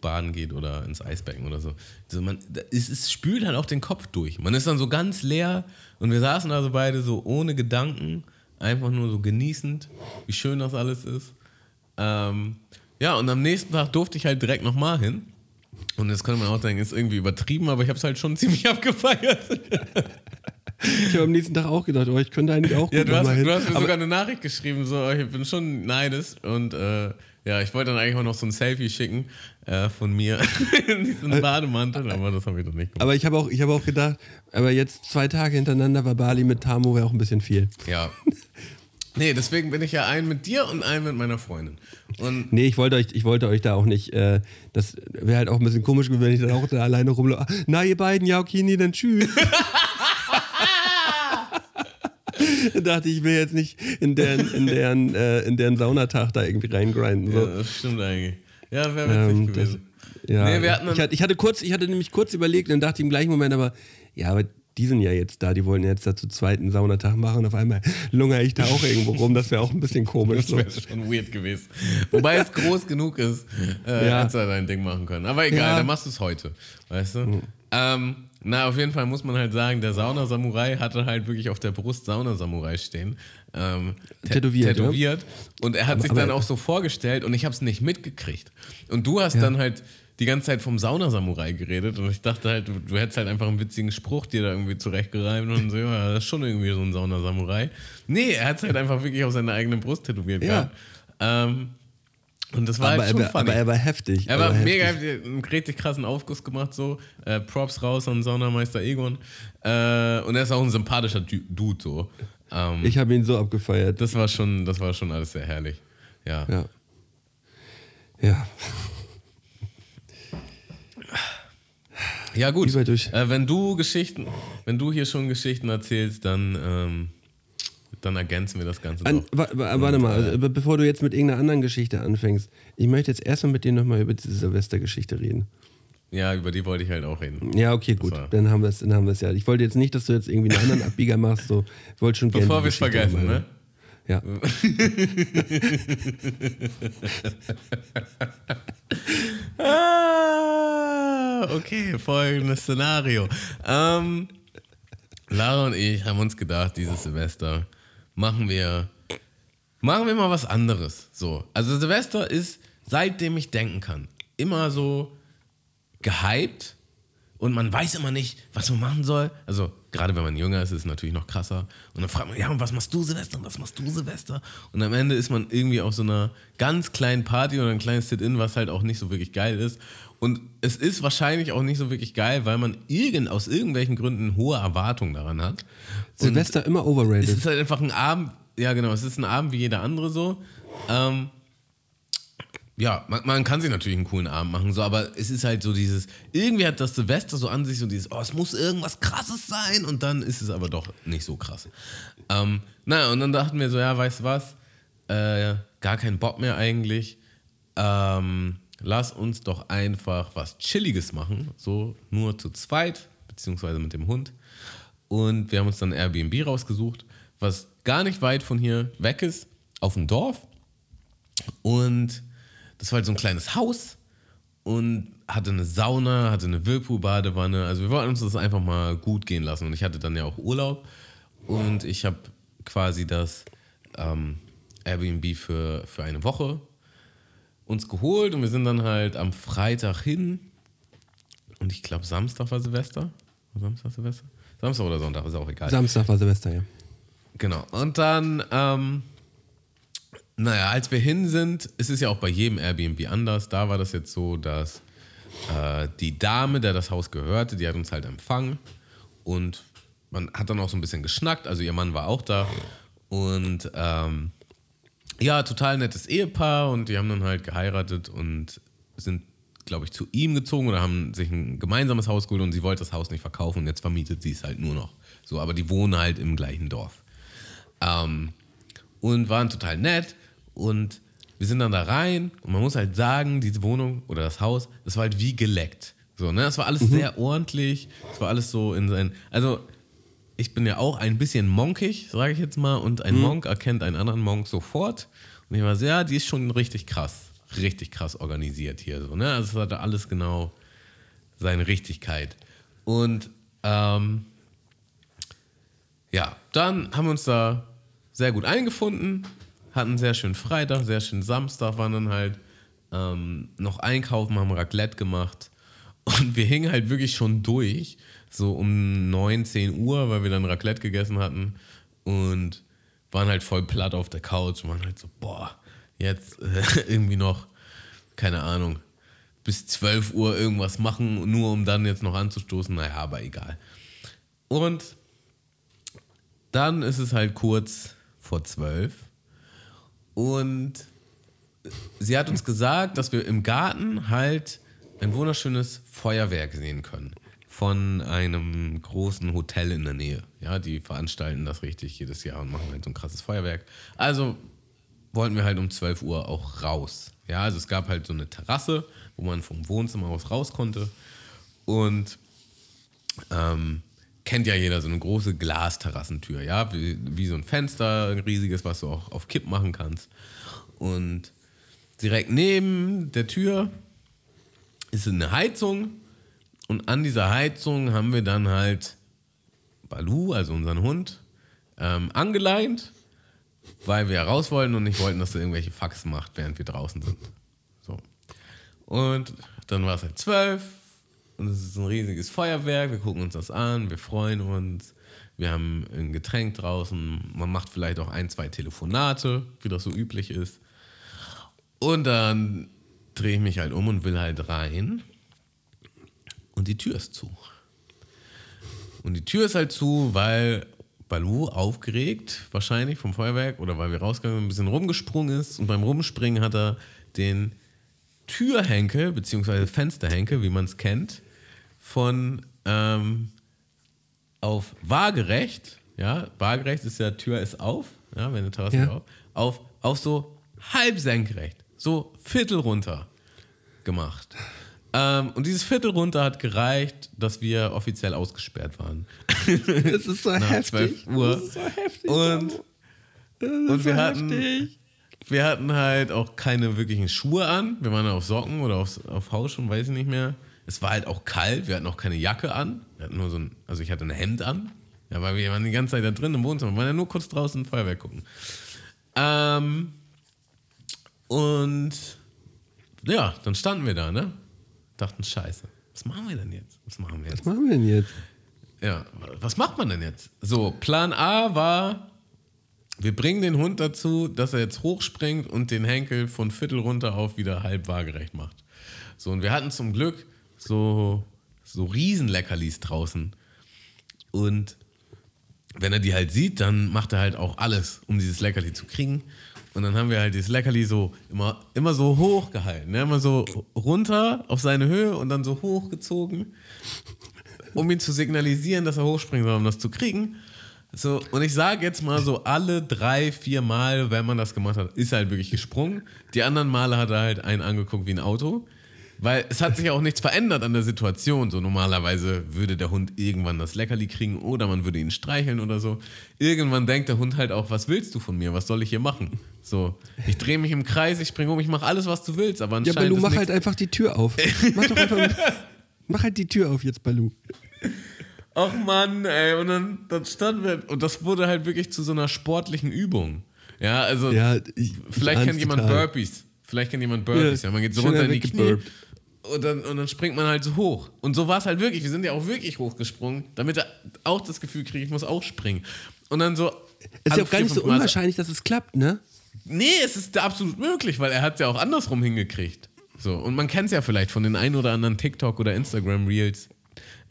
baden geht oder ins Eisbecken oder so. Also man, es, es spült halt auch den Kopf durch. Man ist dann so ganz leer und wir saßen also beide so ohne Gedanken, einfach nur so genießend, wie schön das alles ist. Ähm, ja, und am nächsten Tag durfte ich halt direkt nochmal hin. Und jetzt könnte man auch denken, ist irgendwie übertrieben, aber ich habe es halt schon ziemlich abgefeiert. Ich habe am nächsten Tag auch gedacht, oh, ich könnte eigentlich auch Ja, du hast, du hast mir Aber sogar eine Nachricht geschrieben, so, ich bin schon neidisch. Und äh, ja, ich wollte dann eigentlich auch noch so ein Selfie schicken äh, von mir in diesem Bademantel, aber das habe ich doch nicht gemacht. aber ich habe auch, ich hab auch gedacht, aber jetzt zwei Tage hintereinander war Bali mit Tamo wäre auch ein bisschen viel. Ja. Nee, deswegen bin ich ja ein mit dir und ein mit meiner Freundin. Und Nee, ich wollte euch, ich wollte euch da auch nicht, äh, das wäre halt auch ein bisschen komisch gewesen, wenn ich dann auch da alleine rumlaufe. Na, ihr beiden, ja, okay, nee, dann tschüss. Da dachte ich, ich will jetzt nicht in deren, in deren, äh, in deren Saunatag da irgendwie reingrinden. So. ja, das stimmt eigentlich. Ja, wäre witzig Ähm, das, gewesen. ja, Nee, wir hatten ich, hatte, ich, hatte kurz, ich hatte nämlich kurz überlegt und dann dachte ich im gleichen Moment, aber ja, aber die sind ja jetzt da, die wollen jetzt dazu zweiten Saunatag machen. Auf einmal lungere ich da auch irgendwo rum. Das wäre auch ein bisschen komisch. Das So. wäre schon weird gewesen. Wobei es groß genug ist, äh, Ja. hättest du dein Ding machen können. Aber egal, Ja. dann machst du es heute. Weißt du? Ähm, na, auf jeden Fall muss man halt sagen, der Sauna-Samurai hatte halt wirklich auf der Brust Sauna-Samurai stehen. Ähm, tä- Tätowiert, ja? tätowiert. Und er hat sich aber- dann auch so vorgestellt und ich habe es nicht mitgekriegt. Und du hast dann halt die ganze Zeit vom Sauna-Samurai geredet und ich dachte halt, du, du hättest halt einfach einen witzigen Spruch dir da irgendwie zurechtgereimt und so, ja, das ist schon irgendwie so ein Sauna-Samurai. Nee, er hat es halt einfach wirklich auf seine eigene Brust tätowiert Ja. gehabt. Ähm, und das war Aber, halt schon er, funny. aber er war heftig. Er war aber mega, heftig. einen richtig krassen Aufguss gemacht, so. Äh, Props raus an Saunameister Egon. Äh, und er ist auch ein sympathischer Du- Dude, so. Ähm, Ich habe ihn so abgefeiert. das war schon, das war schon alles sehr herrlich. Ja. Ja. Ja. Ja, gut. Äh, wenn du Geschichten, wenn du hier schon Geschichten erzählst, dann, ähm, dann ergänzen wir das Ganze An, noch. wa, wa, warte mal, be- bevor du jetzt mit irgendeiner anderen Geschichte anfängst, ich möchte jetzt erstmal mit dir nochmal über diese Silvestergeschichte reden. Ja, über die wollte ich halt auch reden. Ja, okay, gut. Dann haben wir es dann haben wir es ja. Ich wollte jetzt nicht, dass du jetzt irgendwie einen anderen Abbieger machst. So. Ich wollte schon. Bevor wir es vergessen, ne? Ja. Ah, okay, folgendes Szenario. Ähm, Lara und ich haben uns gedacht, dieses Silvester machen wir, machen wir mal was anderes. So, also Silvester ist, seitdem ich denken kann, immer so gehypt und man weiß immer nicht, was man machen soll. Also gerade wenn man jünger ist, ist es natürlich noch krasser. Und dann fragt man, ja, und was machst du Silvester? Und was machst du Silvester? Und am Ende ist man irgendwie auf so einer ganz kleinen Party oder ein kleines Sit-In, was halt auch nicht so wirklich geil ist. Und es ist wahrscheinlich auch nicht so wirklich geil, weil man irgend, aus irgendwelchen Gründen hohe Erwartungen daran hat. Silvester immer es overrated. ist halt einfach ein Abend, ja genau, es ist ein Abend wie jeder andere so. Ähm, ja, man, man, kann sich natürlich einen coolen Abend machen, so, aber es ist halt so dieses, irgendwie hat das Silvester so an sich so dieses, oh, es muss irgendwas krasses sein und dann ist es aber doch nicht so krass. Ähm, naja, und dann dachten wir so, ja, weißt du was, äh, gar keinen Bock mehr eigentlich. Ähm, lass uns doch einfach was Chilliges machen, so nur zu zweit, beziehungsweise mit dem Hund. Und wir haben uns dann Airbnb rausgesucht, was gar nicht weit von hier weg ist, auf dem Dorf. Und das war halt so ein kleines Haus und hatte eine Sauna, hatte eine Whirlpool-Badewanne. Also wir wollten uns das einfach mal gut gehen lassen. Und ich hatte dann ja auch Urlaub und ich habe quasi das ähm, Airbnb für, für eine Woche uns geholt und wir sind dann halt am Freitag hin und ich glaube Samstag war Silvester. Samstag Silvester? Samstag oder Sonntag, ist auch egal. Samstag war Silvester, ja. Genau. Und dann ähm, naja, als wir hin sind, es ist ja auch bei jedem Airbnb anders. Da war das jetzt so, dass äh, die Dame, der das Haus gehörte, die hat uns halt empfangen und man hat dann auch so ein bisschen geschnackt. Also ihr Mann war auch da und ähm, ja, total nettes Ehepaar und die haben dann halt geheiratet und sind, glaube ich, zu ihm gezogen oder haben sich ein gemeinsames Haus geholt und sie wollte das Haus nicht verkaufen und jetzt vermietet sie es halt nur noch. So, aber die wohnen halt im gleichen Dorf. Ähm, und waren total nett und wir sind dann da rein und man muss halt sagen, diese Wohnung oder das Haus, das war halt wie geleckt. So, ne? Das war alles mhm. sehr ordentlich. Es war alles so in sein. Also, ich bin ja auch ein bisschen monkig, sage ich jetzt mal, und ein mhm. Monk erkennt einen anderen Monk sofort. Und ich war so, ja, die ist schon richtig krass, richtig krass organisiert hier. So, ne? Also, es hatte alles genau seine Richtigkeit. Und ähm, ja, dann haben wir uns da sehr gut eingefunden hatten einen sehr schönen Freitag, sehr schönen Samstag, waren dann halt ähm, noch einkaufen, haben Raclette gemacht. Und wir hingen halt wirklich schon durch, so um 9, 10 Uhr, weil wir dann Raclette gegessen hatten. Und waren halt voll platt auf der Couch und waren halt so, boah, jetzt äh, irgendwie noch, keine Ahnung, bis 12 Uhr irgendwas machen, nur um dann jetzt noch anzustoßen. Naja, aber egal. Und dann ist es halt kurz vor 12 und sie hat uns gesagt, dass wir im Garten halt ein wunderschönes Feuerwerk sehen können. Von einem großen Hotel in der Nähe. Ja, die veranstalten das richtig jedes Jahr und machen halt so ein krasses Feuerwerk. Also wollten wir halt um 12 Uhr auch raus. Ja, also es gab halt so eine Terrasse, wo man vom Wohnzimmer aus raus konnte. Und ähm, kennt ja jeder so eine große Glasterrassentür, ja, wie, wie so ein Fenster, ein riesiges, was du auch auf Kipp machen kannst. Und direkt neben der Tür ist eine Heizung und an dieser Heizung haben wir dann halt Balu, also unseren Hund, ähm, angeleint, weil wir raus wollten und nicht wollten, dass er irgendwelche Faxen macht, während wir draußen sind. So. Und dann war es halt zwölf, und es ist ein riesiges Feuerwerk. Wir gucken uns das an, wir freuen uns. Wir haben ein Getränk draußen. Man macht vielleicht auch ein, zwei Telefonate, wie das so üblich ist. Und dann drehe ich mich halt um und will halt rein. Und die Tür ist zu. Und die Tür ist halt zu, weil Balu aufgeregt, wahrscheinlich vom Feuerwerk oder weil wir rausgegangen sind, ein bisschen rumgesprungen ist. Und beim Rumspringen hat er den Türhenkel, beziehungsweise Fensterhenkel, wie man es kennt, von ähm, auf waagerecht, ja, waagerecht ist ja, Tür ist auf, ja, wenn eine Terrasse ja. auf, auf, auf so halb senkrecht, so Viertel runter gemacht. Ähm, und dieses Viertel runter hat gereicht, dass wir offiziell ausgesperrt waren. Das ist so Nach heftig. 12 Uhr. Das ist so heftig. Und, und wir so hatten. Heftig. Wir hatten halt auch keine wirklichen Schuhe an. Wir waren auf Socken oder auf, auf Hausschuhen, weiß ich nicht mehr. Es war halt auch kalt, wir hatten auch keine Jacke an. Wir hatten nur so ein, also ich hatte ein Hemd an. Ja, weil wir waren die ganze Zeit da drin im Wohnzimmer, wir waren ja nur kurz draußen Feuerwehr gucken. Ähm, und ja, dann standen wir da, ne? Dachten, scheiße, was machen wir denn jetzt? Was machen wir jetzt? Was machen wir denn jetzt? Ja, was macht man denn jetzt? So, Plan A war, wir bringen den Hund dazu, dass er jetzt hochspringt und den Henkel von Viertel runter auf wieder halb waagerecht macht. So, und wir hatten zum Glück so, so Riesenleckerlis draußen. Und wenn er die halt sieht, dann macht er halt auch alles, um dieses Leckerli zu kriegen. Und dann haben wir halt dieses Leckerli so immer, immer so hoch gehalten. Ne? Immer so runter auf seine Höhe und dann so hochgezogen, um ihn zu signalisieren, dass er hochspringen soll, um das zu kriegen. So, und ich sage jetzt mal so, alle drei, vier Mal, wenn man das gemacht hat, ist er halt wirklich gesprungen. Die anderen Male hat er halt einen angeguckt wie ein Auto. Weil es hat sich auch nichts verändert an der Situation. So normalerweise würde der Hund irgendwann das Leckerli kriegen oder man würde ihn streicheln oder so. Irgendwann denkt der Hund halt auch, was willst du von mir? Was soll ich hier machen? So, ich drehe mich im Kreis, ich springe um, ich mache alles, was du willst. Aber Ja, anscheinend Balu, ist mach halt einfach die Tür auf. mach doch einfach. mach halt die Tür auf jetzt, Balu. Ach Mann, ey, und dann, dann standen wir, und das wurde halt wirklich zu so einer sportlichen Übung. Ja, also Ja, ich, vielleicht ich kennt jemand total. Burpees. Vielleicht kennt jemand Burpees. Ja, Ja, man geht so runter in die Knie. weggeburpt. Und dann, und dann springt man halt so hoch. Und so war es halt wirklich. Wir sind ja auch wirklich hochgesprungen, damit er auch das Gefühl kriegt, ich muss auch springen. Und dann so. Es ist ja auch gar nicht so unwahrscheinlich, dass es klappt, ne? Nee, es ist absolut möglich, weil er hat es ja auch andersrum hingekriegt. So, und man kennt es ja vielleicht von den ein oder anderen TikTok- oder Instagram-Reels,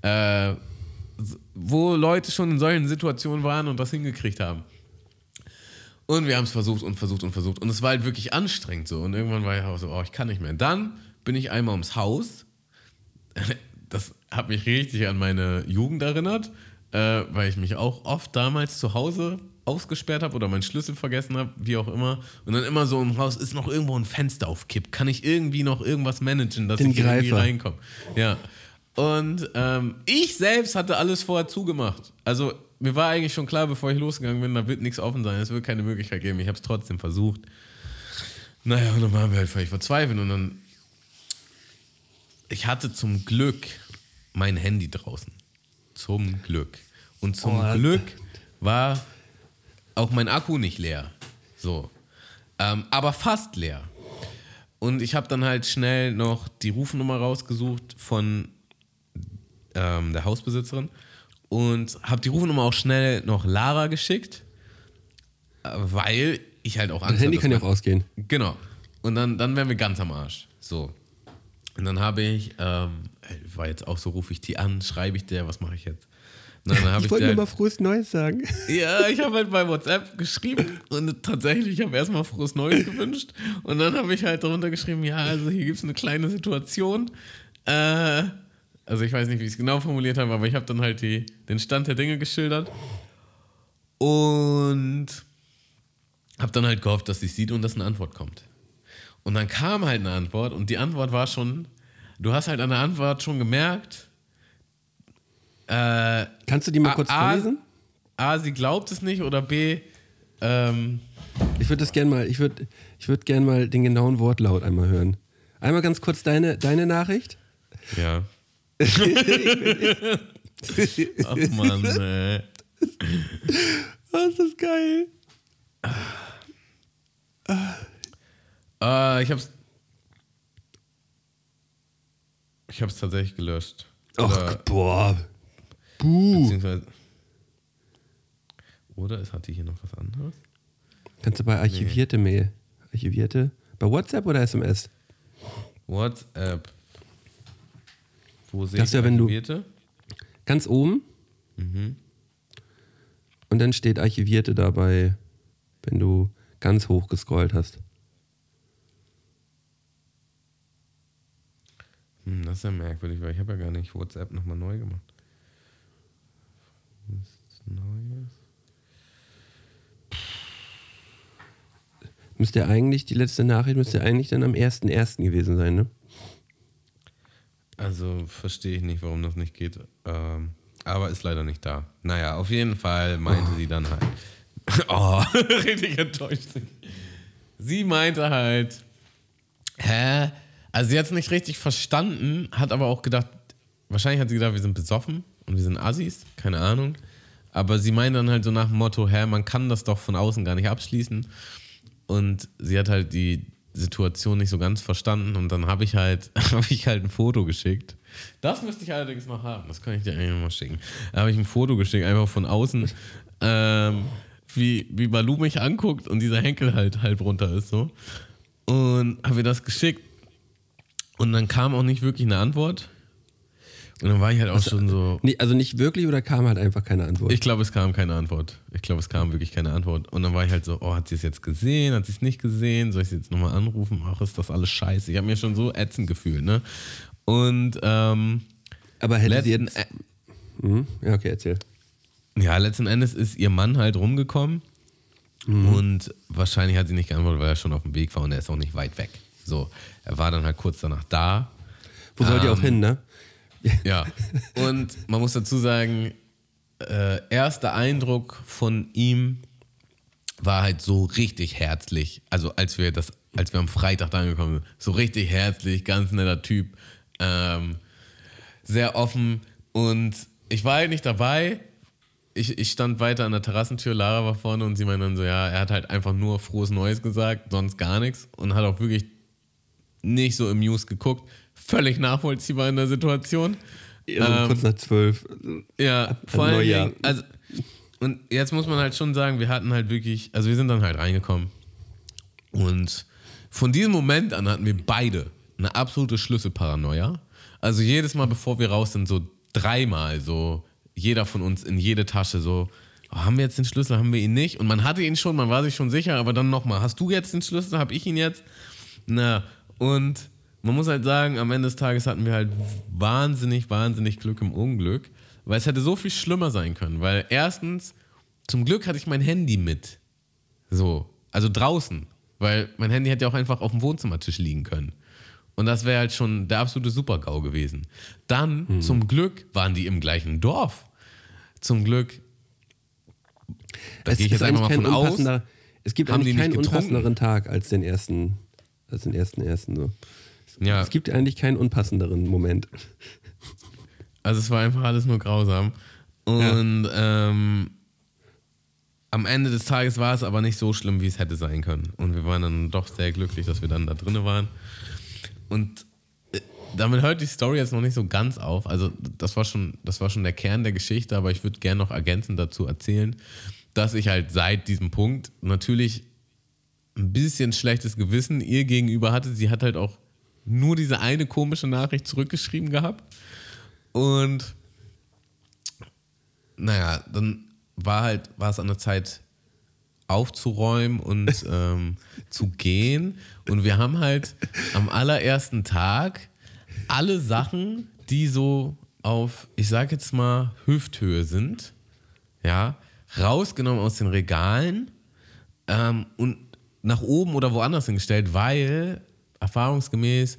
äh, wo Leute schon in solchen Situationen waren und das hingekriegt haben. Und wir haben es versucht und versucht und versucht. Und es war halt wirklich anstrengend so. Und irgendwann war ich auch so, oh, ich kann nicht mehr. Dann bin ich einmal ums Haus. Das hat mich richtig an meine Jugend erinnert, äh, weil ich mich auch oft damals zu Hause ausgesperrt habe oder meinen Schlüssel vergessen habe, wie auch immer. Und dann immer so im Haus ist noch irgendwo ein Fenster auf Kipp. Kann ich irgendwie noch irgendwas managen, dass Den ich irgendwie Greifer. reinkomme? Ja. Und ähm, ich selbst hatte alles vorher zugemacht. Also mir war eigentlich schon klar, bevor ich losgegangen bin, da wird nichts offen sein, es wird keine Möglichkeit geben. Ich habe es trotzdem versucht. Naja, und dann waren wir halt völlig verzweifelt und dann. Ich hatte zum Glück mein Handy draußen. Zum Glück. Und zum Oh, Glück war auch mein Akku nicht leer. So. Ähm, aber fast leer. Und ich habe dann halt schnell noch die Rufnummer rausgesucht von ähm, der Hausbesitzerin und habe die Rufnummer auch schnell noch Lara geschickt, weil ich halt auch Angst Handy hatte, kann ja auch ausgehen. Genau. Und dann, dann wären wir ganz am Arsch. So. Und dann habe ich, ähm, war jetzt auch so, rufe ich die an, schreibe ich der, was mache ich jetzt? Habe Ich ich, wollte nur mal frohes Neues sagen. ja, ich habe halt bei WhatsApp geschrieben und tatsächlich, ich habe erstmal frohes Neues gewünscht und dann habe ich halt darunter geschrieben, ja, also hier gibt es eine kleine Situation. Äh, also ich weiß nicht, wie ich es genau formuliert habe, aber ich habe dann halt die, den Stand der Dinge geschildert und habe dann halt gehofft, dass sie es sieht und dass eine Antwort kommt. Und dann kam halt eine Antwort und die Antwort war schon, du hast halt an der Antwort schon gemerkt, äh, Kannst du die mal A- kurz A- vorlesen? A, sie glaubt es nicht oder B, ähm, Ich würde das gerne mal, ich würde ich würd gern mal den genauen Wortlaut einmal hören. Einmal ganz kurz deine, deine Nachricht. ja. Ach man, ey. Oh, ist das geil. Äh, ich hab's. Ich hab's tatsächlich gelöscht. Ach, boah. Buh. beziehungsweise. Oder es hatte hier noch was anderes? Kannst du bei archivierte Mail. Archivierte? Bei WhatsApp oder SMS? WhatsApp. Wo sehe ich ja, wenn du- archivierte? Ganz oben. Mhm. Und dann steht Archivierte dabei, wenn du ganz hoch gescrollt hast. Hm, das ist ja merkwürdig, weil ich habe ja gar nicht WhatsApp nochmal neu gemacht. Was Neues? Müsste eigentlich, die letzte Nachricht müsste eigentlich dann am 1.1. gewesen sein, ne? Also verstehe ich nicht, warum das nicht geht. Ähm, aber ist leider nicht da. Naja, auf jeden Fall meinte sie dann halt. Oh, richtig enttäuscht. Sie meinte halt, hä? Also sie hat es nicht richtig verstanden, hat aber auch gedacht, wahrscheinlich hat sie gedacht, wir sind besoffen und wir sind Assis, keine Ahnung. Aber sie meinte dann halt so nach dem Motto, hä, man kann das doch von außen gar nicht abschließen. Und sie hat halt die Situation nicht so ganz verstanden und dann habe ich halt habe ich halt ein Foto geschickt. Das müsste ich allerdings noch haben. Das kann ich dir eigentlich noch mal schicken. Da habe ich ein Foto geschickt, einfach von außen, ähm, wie, wie Balu mich anguckt und dieser Henkel halt halb runter ist so. Und habe ihr das geschickt. Und dann kam auch nicht wirklich eine Antwort. Und dann war ich halt auch schon so. Nee, also nicht wirklich oder kam halt einfach keine Antwort? Ich glaube, es kam keine Antwort. Ich glaube, es kam wirklich keine Antwort. Und dann war ich halt so, oh, hat sie es jetzt gesehen? Hat sie es nicht gesehen? Soll ich sie jetzt nochmal anrufen? Ach, ist das alles scheiße. Ich habe mir schon so ätzend gefühlt, ne? Und, ähm, Aber hätte sie jetzt. Mhm. Ja, okay, erzähl. ja, letzten Endes ist ihr Mann halt rumgekommen. Und wahrscheinlich hat sie nicht geantwortet, weil er schon auf dem Weg war und er ist auch nicht weit weg. So, er war dann halt kurz danach da. Wo soll die auch Ähm, hin, ne? Ja. Und man muss dazu sagen, äh, erster Eindruck von ihm war halt so richtig herzlich. Also als wir das, als wir am Freitag da angekommen sind, so richtig herzlich, ganz netter Typ, ähm, sehr offen. Und ich war halt nicht dabei. Ich, ich stand weiter an der Terrassentür, Lara war vorne und sie meinte dann so, ja, er hat halt einfach nur frohes Neues gesagt, sonst gar nichts und hat auch wirklich nicht so im News geguckt. Völlig nachvollziehbar in der Situation. Also Ähm, kurz nach zwölf. Ja, vor allem, Neujahr. also, und jetzt muss man halt schon sagen, wir hatten halt wirklich, also wir sind dann halt reingekommen. Und von diesem Moment an hatten wir beide eine absolute Schlüsselparanoia. Also jedes Mal, bevor wir raus sind, so dreimal so, jeder von uns in jede Tasche so, oh, haben wir jetzt den Schlüssel, haben wir ihn nicht? Und man hatte ihn schon, man war sich schon sicher, aber dann nochmal, hast du jetzt den Schlüssel, hab ich ihn jetzt? Na, und man muss halt sagen, am Ende des Tages hatten wir halt wahnsinnig, wahnsinnig Glück im Unglück, weil es hätte so viel schlimmer sein können, weil erstens, zum Glück hatte ich mein Handy mit. So, also draußen, weil mein Handy hätte ja auch einfach auf dem Wohnzimmertisch liegen können. Und das wäre halt schon der absolute Super-GAU gewesen. Dann, zum Glück, waren die im gleichen Dorf. Zum Glück, da Es gehe ich jetzt ist einfach mal von aus. Es gibt haben eigentlich keinen unpassenderen Tag als den ersten, als den ersten ersten so. Ja, Es gibt eigentlich keinen unpassenderen Moment. Also es war einfach alles nur grausam. Und ähm, am Ende des Tages war es aber nicht so schlimm, wie es hätte sein können. Und wir waren dann doch sehr glücklich, dass wir dann da drinnen waren. Und äh, damit hört die Story jetzt noch nicht so ganz auf. Also das war schon, das war schon der Kern der Geschichte, aber ich würde gerne noch ergänzend dazu erzählen, dass ich halt seit diesem Punkt natürlich ein bisschen schlechtes Gewissen ihr gegenüber hatte. Sie hat halt auch nur diese eine komische Nachricht zurückgeschrieben gehabt. Und naja, dann war halt, war es an der Zeit aufzuräumen und ähm, zu gehen. Und wir haben halt am allerersten Tag alle Sachen, die so auf, ich sag jetzt mal, Hüfthöhe sind, ja, rausgenommen aus den Regalen ähm, und nach oben oder woanders hingestellt, weil erfahrungsgemäß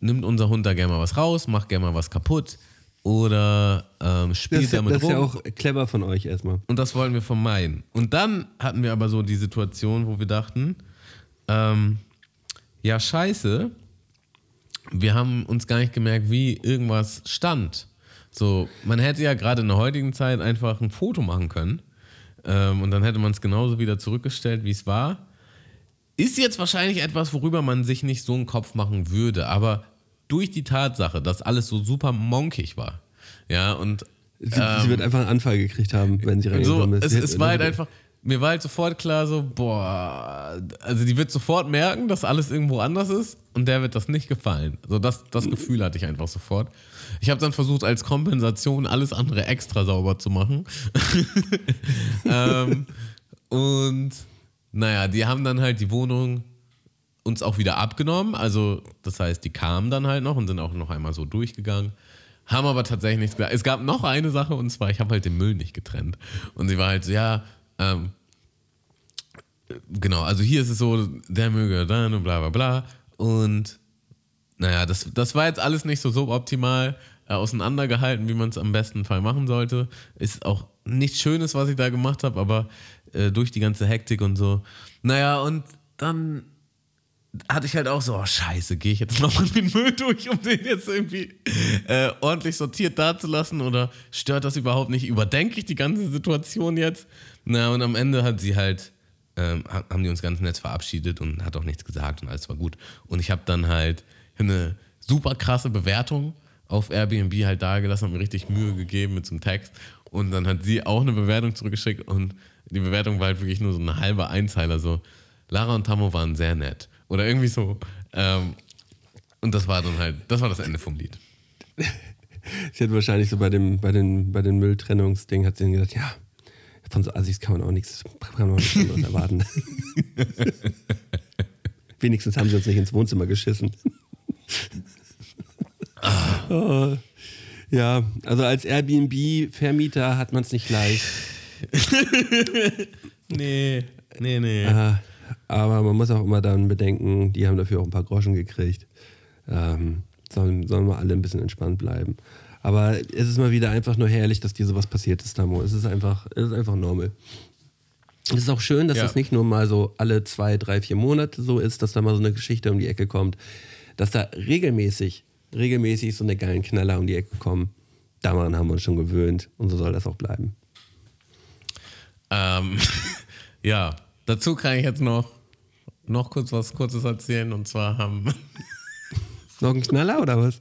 nimmt unser Hund da gerne mal was raus, macht gerne mal was kaputt oder ähm, spielt damit das ist rum. ja auch clever von euch erstmal. Und das wollen wir vermeiden. Und dann hatten wir aber so die Situation, wo wir dachten, ähm, ja scheiße, wir haben uns gar nicht gemerkt, wie irgendwas stand. So, man hätte ja gerade in der heutigen Zeit einfach ein Foto machen können ähm, und dann hätte man es genauso wieder zurückgestellt, wie es war. Ist jetzt wahrscheinlich etwas, worüber man sich nicht so einen Kopf machen würde, aber durch die Tatsache, dass alles so super monkig war, ja, und Sie, sie wird einfach einen Anfall gekriegt haben, wenn sie so, reingekommen ist. es, Sie es war halt einfach, mir war halt sofort klar so, boah, also die wird sofort merken, dass alles irgendwo anders ist und der wird das nicht gefallen. So das, das Gefühl hatte ich einfach sofort. Ich habe dann versucht, als Kompensation alles andere extra sauber zu machen. ähm, und naja, die haben dann halt die Wohnung uns auch wieder abgenommen. Also, das heißt, die kamen dann halt noch und sind auch noch einmal so durchgegangen. Haben aber tatsächlich nichts gesagt. Es gab noch eine Sache und zwar, ich habe halt den Müll nicht getrennt. Und sie war halt so, ja, ähm, genau, also hier ist es so, der möge dann und bla bla bla. Und naja, das, das war jetzt alles nicht so suboptimal äh, auseinandergehalten, wie man es am besten Fall machen sollte. Ist auch nichts Schönes, was ich da gemacht habe, aber äh, durch die ganze Hektik und so. Naja, und dann hatte ich halt auch so, oh scheiße, gehe ich jetzt nochmal den Müll durch, um den jetzt irgendwie äh, ordentlich sortiert dazulassen oder stört das überhaupt nicht? Überdenke ich die ganze Situation jetzt? Na, und am Ende hat sie halt, ähm, ha- haben die uns ganz nett verabschiedet und hat auch nichts gesagt und alles war gut. Und ich habe dann halt eine super krasse Bewertung auf Airbnb halt dagelassen, habe mir richtig Mühe gegeben mit so einem Text und dann hat sie auch eine Bewertung zurückgeschickt und die Bewertung war halt wirklich nur so eine halbe Einzeiler, so Lara und Tammo waren sehr nett. Oder irgendwie so. Ähm, und das war dann halt, das war das Ende vom Lied. sie hat wahrscheinlich so bei dem, bei den, bei den Mülltrennungsdingen hat sie dann gesagt, ja, von so Assis kann man auch nichts, kann man auch nichts anderes erwarten. Wenigstens haben sie uns nicht ins Wohnzimmer geschissen. oh. Ja, also als Airbnb-Vermieter hat man es nicht leicht. nee, nee, nee. Äh, aber man muss auch immer dann bedenken, die haben dafür auch ein paar Groschen gekriegt. Ähm, sollen, sollen wir alle ein bisschen entspannt bleiben. Aber es ist mal wieder einfach nur herrlich, dass dir sowas passiert ist, Tamo. Es ist einfach, es ist einfach normal. Es ist auch schön, dass Ja. das nicht nur mal so alle zwei, drei, vier Monate so ist, dass da mal so eine Geschichte um die Ecke kommt. Dass da regelmäßig, regelmäßig so eine geilen Knaller um die Ecke kommen. Daran haben wir uns schon gewöhnt und so soll das auch bleiben. Ähm, ja, dazu kann ich jetzt noch, noch kurz was Kurzes erzählen. Und zwar haben, Noch ein Knaller oder was?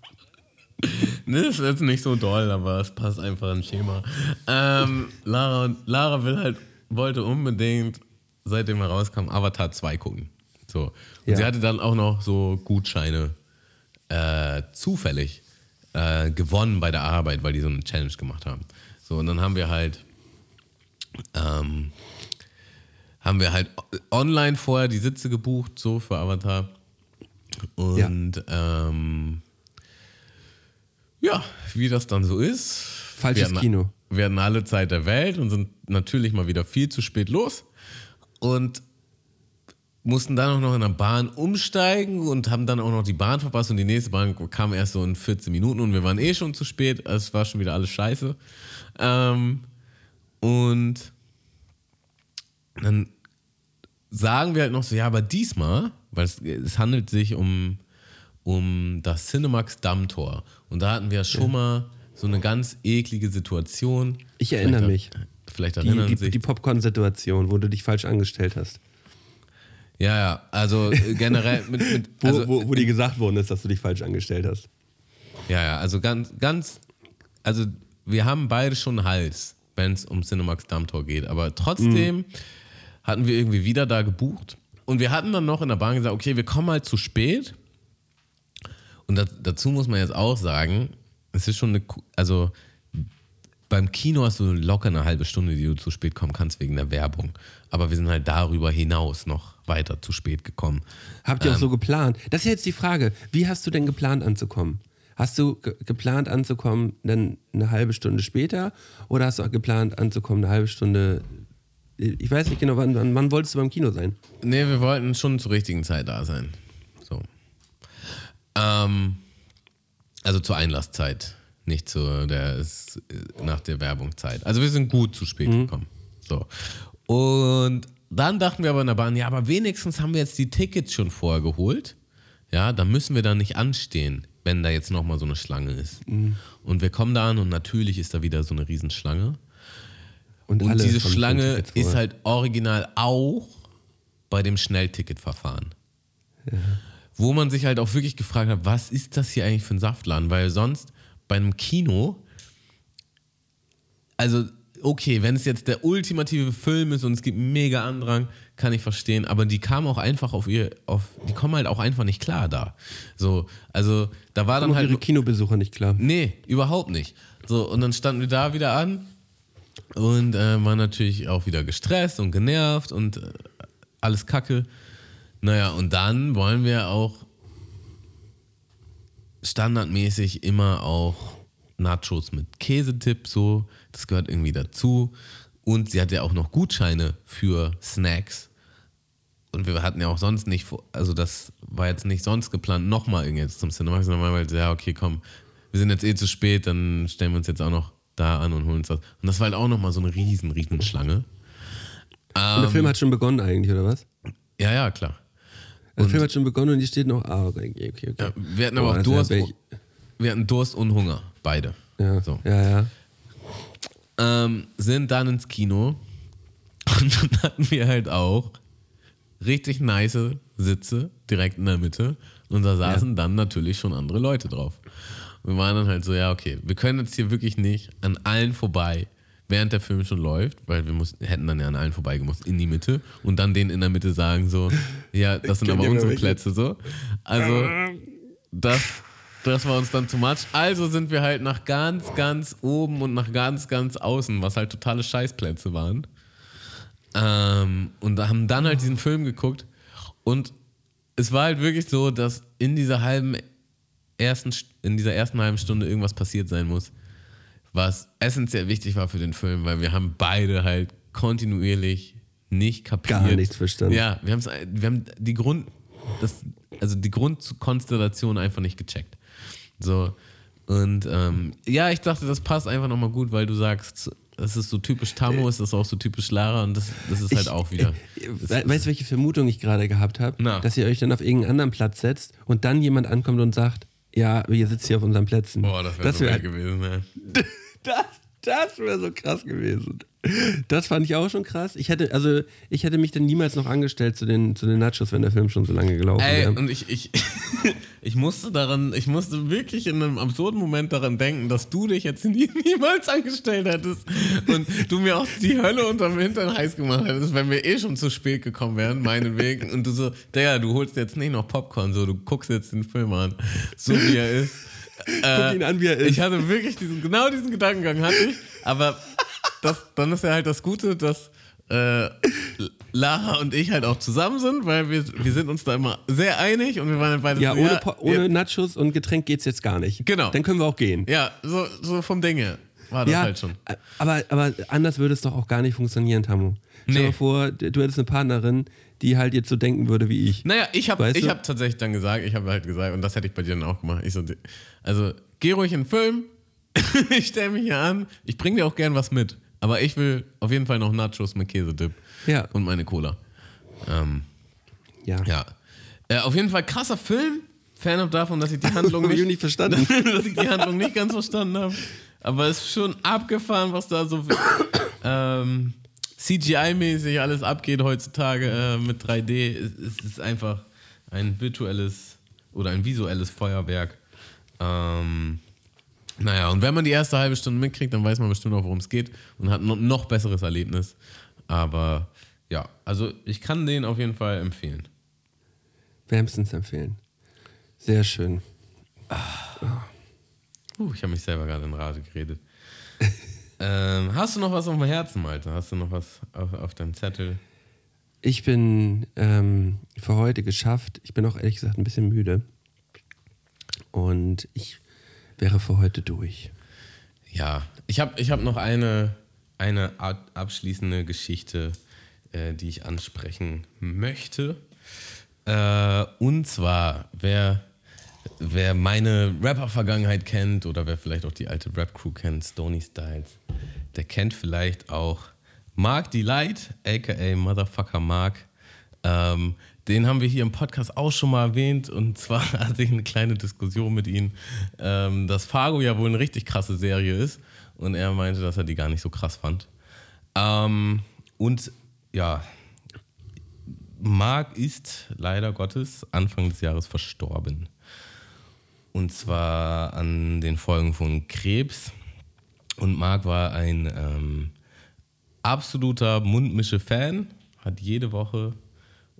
ne, ist jetzt nicht so doll, aber es passt einfach ins Schema. Ähm, Lara, Lara will halt, wollte unbedingt, seitdem er rauskam, Avatar 2 gucken. So. Und Ja. sie hatte dann auch noch so Gutscheine äh, zufällig äh, gewonnen bei der Arbeit, weil die so eine Challenge gemacht haben. So, und dann haben wir halt ähm, haben wir halt online vorher die Sitze gebucht, so für Avatar. Und ja, ähm, ja wie das dann so ist. Falsches wir hatten, Kino. Wir hatten alle Zeit der Welt und sind natürlich mal wieder viel zu spät los. Und mussten dann auch noch in der Bahn umsteigen und haben dann auch noch die Bahn verpasst und die nächste Bahn kam erst so in 14 Minuten und wir waren eh schon zu spät. Es war schon wieder alles scheiße. Ähm, und dann sagen wir halt noch so, ja, aber diesmal, weil es, es handelt sich um, um das Cinemax Dammtor. Und da hatten wir schon mal so eine ganz eklige Situation. Ich erinnere Vielleicht- mich. Vielleicht Die, erinnern die, sich. die Popcorn-Situation, wo du dich falsch angestellt hast. ja, ja, also äh, generell mit, mit Wo, also, wo, wo dir gesagt worden ist, dass du dich falsch angestellt hast. Ja, ja, also ganz, ganz, also wir haben beide schon einen Hals, wenn es um Cinemax Dammtor geht, aber trotzdem hatten wir irgendwie wieder da gebucht und wir hatten dann noch in der Bahn gesagt, okay, wir kommen halt zu spät und da, dazu muss man jetzt auch sagen, es ist schon eine, also beim Kino hast du locker eine halbe Stunde, die du zu spät kommen kannst wegen der Werbung, aber wir sind halt darüber hinaus noch weiter zu spät gekommen. Habt ihr auch so geplant? Das ist jetzt die Frage. Wie hast du denn geplant anzukommen? Hast du ge geplant anzukommen dann eine halbe Stunde später oder hast du geplant anzukommen eine halbe Stunde? Ich weiß nicht genau, wann, wann, wann wolltest du beim Kino sein? Nee, wir wollten schon zur richtigen Zeit da sein. So. Ähm, also zur Einlasszeit, nicht zu der ist, nach der Werbungzeit. Also wir sind gut zu spät gekommen. So. Und dann dachten wir aber in der Bahn, ja, aber wenigstens haben wir jetzt die Tickets schon vorher geholt. Ja, dann müssen wir da nicht anstehen, wenn da jetzt nochmal so eine Schlange ist. Und wir kommen da an und natürlich ist da wieder so eine Riesenschlange. Und alle diese Schlange ist halt original auch bei dem Schnellticketverfahren. Wo man sich halt auch wirklich gefragt hat, was ist das hier eigentlich für ein Saftladen? Weil sonst bei einem Kino, also okay, wenn es jetzt der ultimative Film ist und es gibt mega Andrang, kann ich verstehen, aber die kamen auch einfach auf ihr, auf, die kommen halt auch einfach nicht klar da. So, also da war dann Kommen halt. ihre Kinobesucher nicht klar. Nee, überhaupt nicht. So, und dann standen wir da wieder an und äh, waren natürlich auch wieder gestresst und genervt und äh, alles kacke. Naja, und dann wollen wir auch standardmäßig immer auch Nachos mit Käsetipp, so. Das gehört irgendwie dazu. Und sie hatte ja auch noch Gutscheine für Snacks. Und wir hatten ja auch sonst nicht, vor- also das war jetzt nicht sonst geplant, nochmal irgendwie jetzt zum Cinemax, sondern weil wir, ja, okay, komm, wir sind jetzt eh zu spät, dann stellen wir uns jetzt auch noch da an und holen uns das. Und das war halt auch nochmal so eine riesen, riesen Schlange. Und der Film hat schon begonnen eigentlich, oder was? Ja, ja, klar. Der Film hat schon begonnen und hier steht noch, ah, okay, okay, okay. Ja, wir hatten aber auch das Durst. Wir hatten Durst und Hunger, beide. Ja, So. ja, ja. Ähm, sind dann ins Kino und dann hatten wir halt auch richtig nice Sitze direkt in der Mitte und da saßen dann natürlich schon andere Leute drauf. Wir waren dann halt so, ja, okay, wir können jetzt hier wirklich nicht an allen vorbei, während der Film schon läuft, weil wir mussten, hätten dann ja an allen vorbeigemusst in die Mitte und dann denen in der Mitte sagen so, ja, das sind aber unsere? Plätze so. Also das Das war uns dann too much. Also sind wir halt nach ganz, ganz oben und nach ganz, ganz außen, was halt totale Scheißplätze waren. Ähm, und haben dann halt diesen Film geguckt. Und es war halt wirklich so, dass in dieser halben ersten, in dieser ersten halben Stunde irgendwas passiert sein muss, was essentiell wichtig war für den Film, weil wir haben beide halt kontinuierlich nicht kapiert. Gar nichts verstanden. Ja, wir, wir haben die Grund, das, also die Grundkonstellation einfach nicht gecheckt. So. Und ähm, ja, ich dachte, das passt einfach nochmal gut, weil du sagst, das ist so typisch Tammo, ist das auch so typisch Lara und das, das ist halt Ich- auch wieder. We- Weißt du, welche Vermutung ich gerade gehabt habe? Dass ihr euch dann auf irgendeinen anderen Platz setzt und dann jemand ankommt und sagt, ja, ihr sitzt hier auf unseren Plätzen. Boah, das wäre so wär- geil gewesen. Ne? Das, das wäre so krass gewesen. Das fand ich auch schon krass. Ich hätte, also ich hätte mich dann niemals noch angestellt zu den, zu den Nachos, wenn der Film schon so lange gelaufen Ey, wäre. und ich, ich, ich musste daran, ich musste wirklich in einem absurden Moment daran denken, dass du dich jetzt nie, niemals angestellt hättest und du mir auch die Hölle unterm Hintern heiß gemacht hättest, wenn wir eh schon zu spät gekommen wären, meinetwegen. Und du so, Digga, du holst jetzt nicht noch Popcorn, so, du guckst jetzt den Film an, so wie er ist. Guck ihn an, wie er ist. Ich hatte wirklich diesen, genau diesen Gedankengang hatte ich, aber das, dann ist ja halt das Gute, dass äh, Lara und ich halt auch zusammen sind, weil wir, wir sind uns da immer sehr einig und wir waren halt beide ja, so, ohne, ja, ohne Nachos und Getränk geht's jetzt gar nicht. Genau. Dann können wir auch gehen. ja, so, so vom Ding her war das ja, halt schon. Aber, aber anders würde es doch auch gar nicht funktionieren, Tamu. Stell dir Nee. vor, du hättest eine Partnerin, die halt jetzt so denken würde wie ich. Naja, ich habe ich hab tatsächlich dann gesagt, ich habe halt gesagt, und das hätte ich bei dir dann auch gemacht. Ich so, also geh ruhig in den Film, ich stelle mich hier an, ich bringe dir auch gern was mit, aber ich will auf jeden Fall noch Nachos mit Käsedip Ja. und meine Cola. Ähm, Ja. ja. Äh, auf jeden Fall krasser Film. Fan davon, dass ich die Handlung nicht, nicht verstanden. dass ich die Handlung nicht ganz verstanden habe. Aber es ist schon abgefahren, was da so ähm, CGI-mäßig alles abgeht heutzutage äh, mit 3D. Es, es ist einfach ein virtuelles oder ein visuelles Feuerwerk. Ähm, naja, und wenn man die erste halbe Stunde mitkriegt, dann weiß man bestimmt auch, worum es geht und hat noch, noch besseres Erlebnis. Aber ja, also ich kann den auf jeden Fall empfehlen. Wärmstens empfehlen. Sehr schön. Uh, ich habe mich selber gerade in Rage geredet. ähm, hast du noch was auf dem Herzen, Malte? Hast du noch was auf, auf deinem Zettel? Ich bin ähm, für heute geschafft. Ich bin auch ehrlich gesagt ein bisschen müde. Und ich wäre für heute durch. Ja, ich habe ich hab noch eine, eine ab- abschließende Geschichte, äh, die ich ansprechen möchte. Äh, und zwar, wer, wer meine Rapper-Vergangenheit kennt oder wer vielleicht auch die alte Rap-Crew kennt, Stony Styles, der kennt vielleicht auch Mark Delight, aka Motherfucker Mark. Ähm, den haben wir hier im Podcast auch schon mal erwähnt und zwar hatte ich eine kleine Diskussion mit ihm, ähm, dass Fargo ja wohl eine richtig krasse Serie ist und er meinte, dass er die gar nicht so krass fand. Ähm, und ja, Mark ist leider Gottes Anfang des Jahres verstorben. Und zwar an den Folgen von Krebs. Und Mark war ein ähm, absoluter Mundmische-Fan, hat jede Woche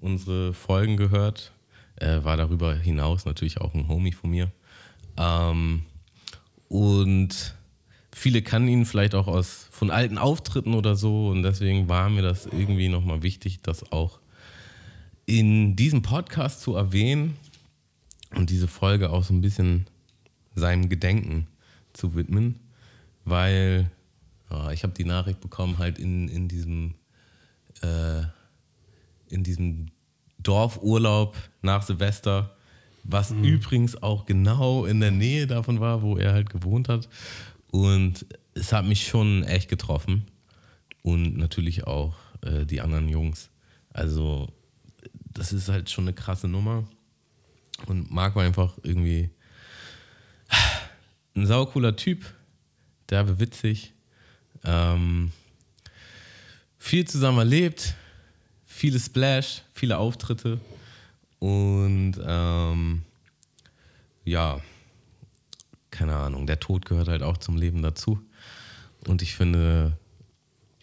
unsere Folgen gehört, äh, war darüber hinaus natürlich auch ein Homie von mir. Ähm, und viele kannten ihn vielleicht auch aus von alten Auftritten oder so. Und deswegen war mir das irgendwie nochmal wichtig, das auch in diesem Podcast zu erwähnen und diese Folge auch so ein bisschen seinem Gedenken zu widmen, weil ja, ich habe die Nachricht bekommen, halt in, in diesem äh, in diesem Dorfurlaub nach Silvester, was übrigens auch genau in der Nähe davon war, wo er halt gewohnt hat. Und es hat mich schon echt getroffen. Und natürlich auch äh, die anderen Jungs. Also, das ist halt schon eine krasse Nummer. Und Marc war einfach irgendwie ein saucooler Typ, derbe witzig, ähm, viel zusammen erlebt, viele Splash, viele Auftritte und ähm, ja, keine Ahnung, der Tod gehört halt auch zum Leben dazu. Und ich finde,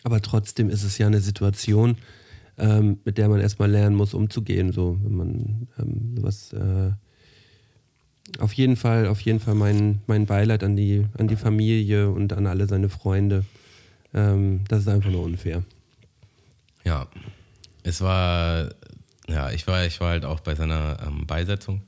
Aber trotzdem ist es ja eine Situation, ähm, mit der man erstmal lernen muss, umzugehen, so wenn man ähm, sowas äh, auf jeden Fall, auf jeden Fall mein, mein Beileid an die, an die Familie und an alle seine Freunde. Ähm, das ist einfach nur unfair. Ja, es war, ja, ich war, ich war halt auch bei seiner ähm, Beisetzung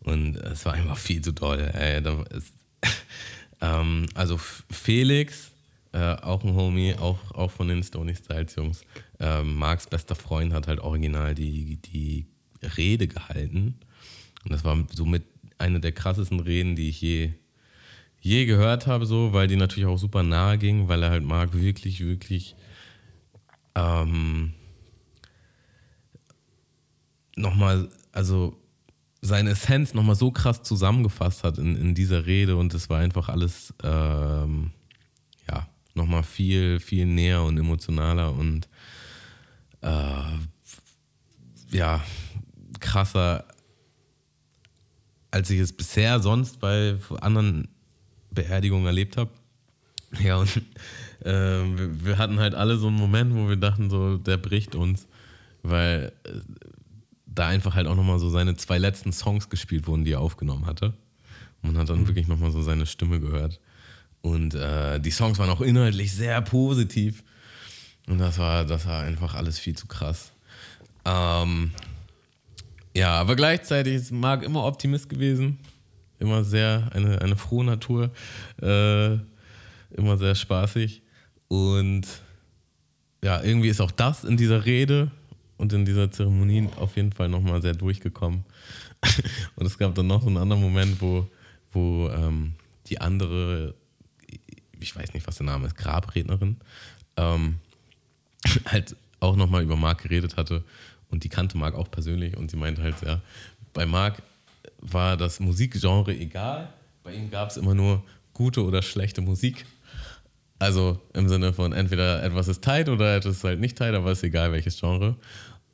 und es war einfach viel zu doll. Ey, da ist, ähm, also Felix, äh, auch ein Homie, auch, auch von den Stony Styles Jungs, ähm, Marks bester Freund hat halt original die, die Rede gehalten. Und das war somit eine der krassesten Reden, die ich je, je gehört habe, so, weil die natürlich auch super nahe ging, weil er halt Marc wirklich, wirklich ähm, nochmal, also seine Essenz nochmal so krass zusammengefasst hat in, in dieser Rede und es war einfach alles, ähm, ja, nochmal viel, viel näher und emotionaler und äh, ja, krasser, als ich es bisher sonst bei anderen Beerdigungen erlebt habe. Ja, und äh, wir, wir, hatten halt alle so einen Moment, wo wir dachten, so, der bricht uns, weil äh, da einfach halt auch nochmal so seine zwei letzten Songs gespielt wurden, die er aufgenommen hatte. Man hat dann mhm. wirklich nochmal so seine Stimme gehört. Und äh, die Songs waren auch inhaltlich sehr positiv. Und das war, das war einfach alles viel zu krass. Ähm, ja, aber gleichzeitig ist Marc immer Optimist gewesen. Immer sehr, eine, eine frohe Natur. Äh, immer sehr spaßig. Und ja, irgendwie ist auch das in dieser Rede und in dieser Zeremonie auf jeden Fall nochmal sehr durchgekommen. und es gab dann noch so einen anderen Moment, wo, wo ähm, die andere, ich weiß nicht, was der Name ist, Grabrednerin, ähm, halt auch nochmal über Marc geredet hatte und die kannte Marc auch persönlich und sie meinte halt, ja, bei Marc war das Musikgenre egal, bei ihm gab es immer nur gute oder schlechte Musik. Also im Sinne von entweder etwas ist tight oder etwas ist halt nicht tight, aber ist egal welches Genre.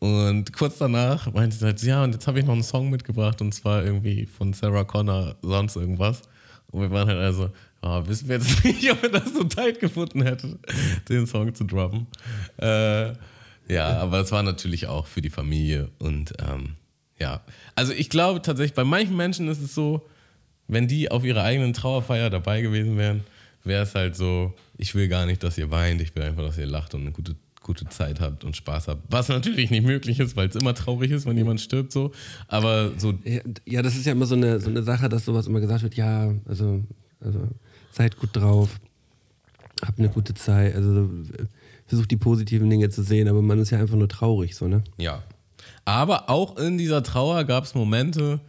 Und kurz danach meinte sie halt, ja, und jetzt habe ich noch einen Song mitgebracht und zwar irgendwie von Sarah Connor, sonst irgendwas. Und wir waren halt also, oh, wissen wir jetzt nicht, ob wir das so tight gefunden hätten, den Song zu droppen. Äh, ja, aber es war natürlich auch für die Familie und ähm, ja. Also ich glaube tatsächlich, bei manchen Menschen ist es so, wenn die auf ihrer eigenen Trauerfeier dabei gewesen wären, wäre es halt so, ich will gar nicht, dass ihr weint, ich will einfach, dass ihr lacht und eine gute, gute Zeit habt und Spaß habt. Was natürlich nicht möglich ist, weil es immer traurig ist, wenn jemand stirbt so. Aber so. Ja, das ist ja immer so eine, so eine Sache, dass sowas immer gesagt wird, ja, also, also seid gut drauf, habt eine gute Zeit. Also versucht die positiven Dinge zu sehen, aber man ist ja einfach nur traurig, so, ne? Ja. Aber auch in dieser Trauer gab es Momente,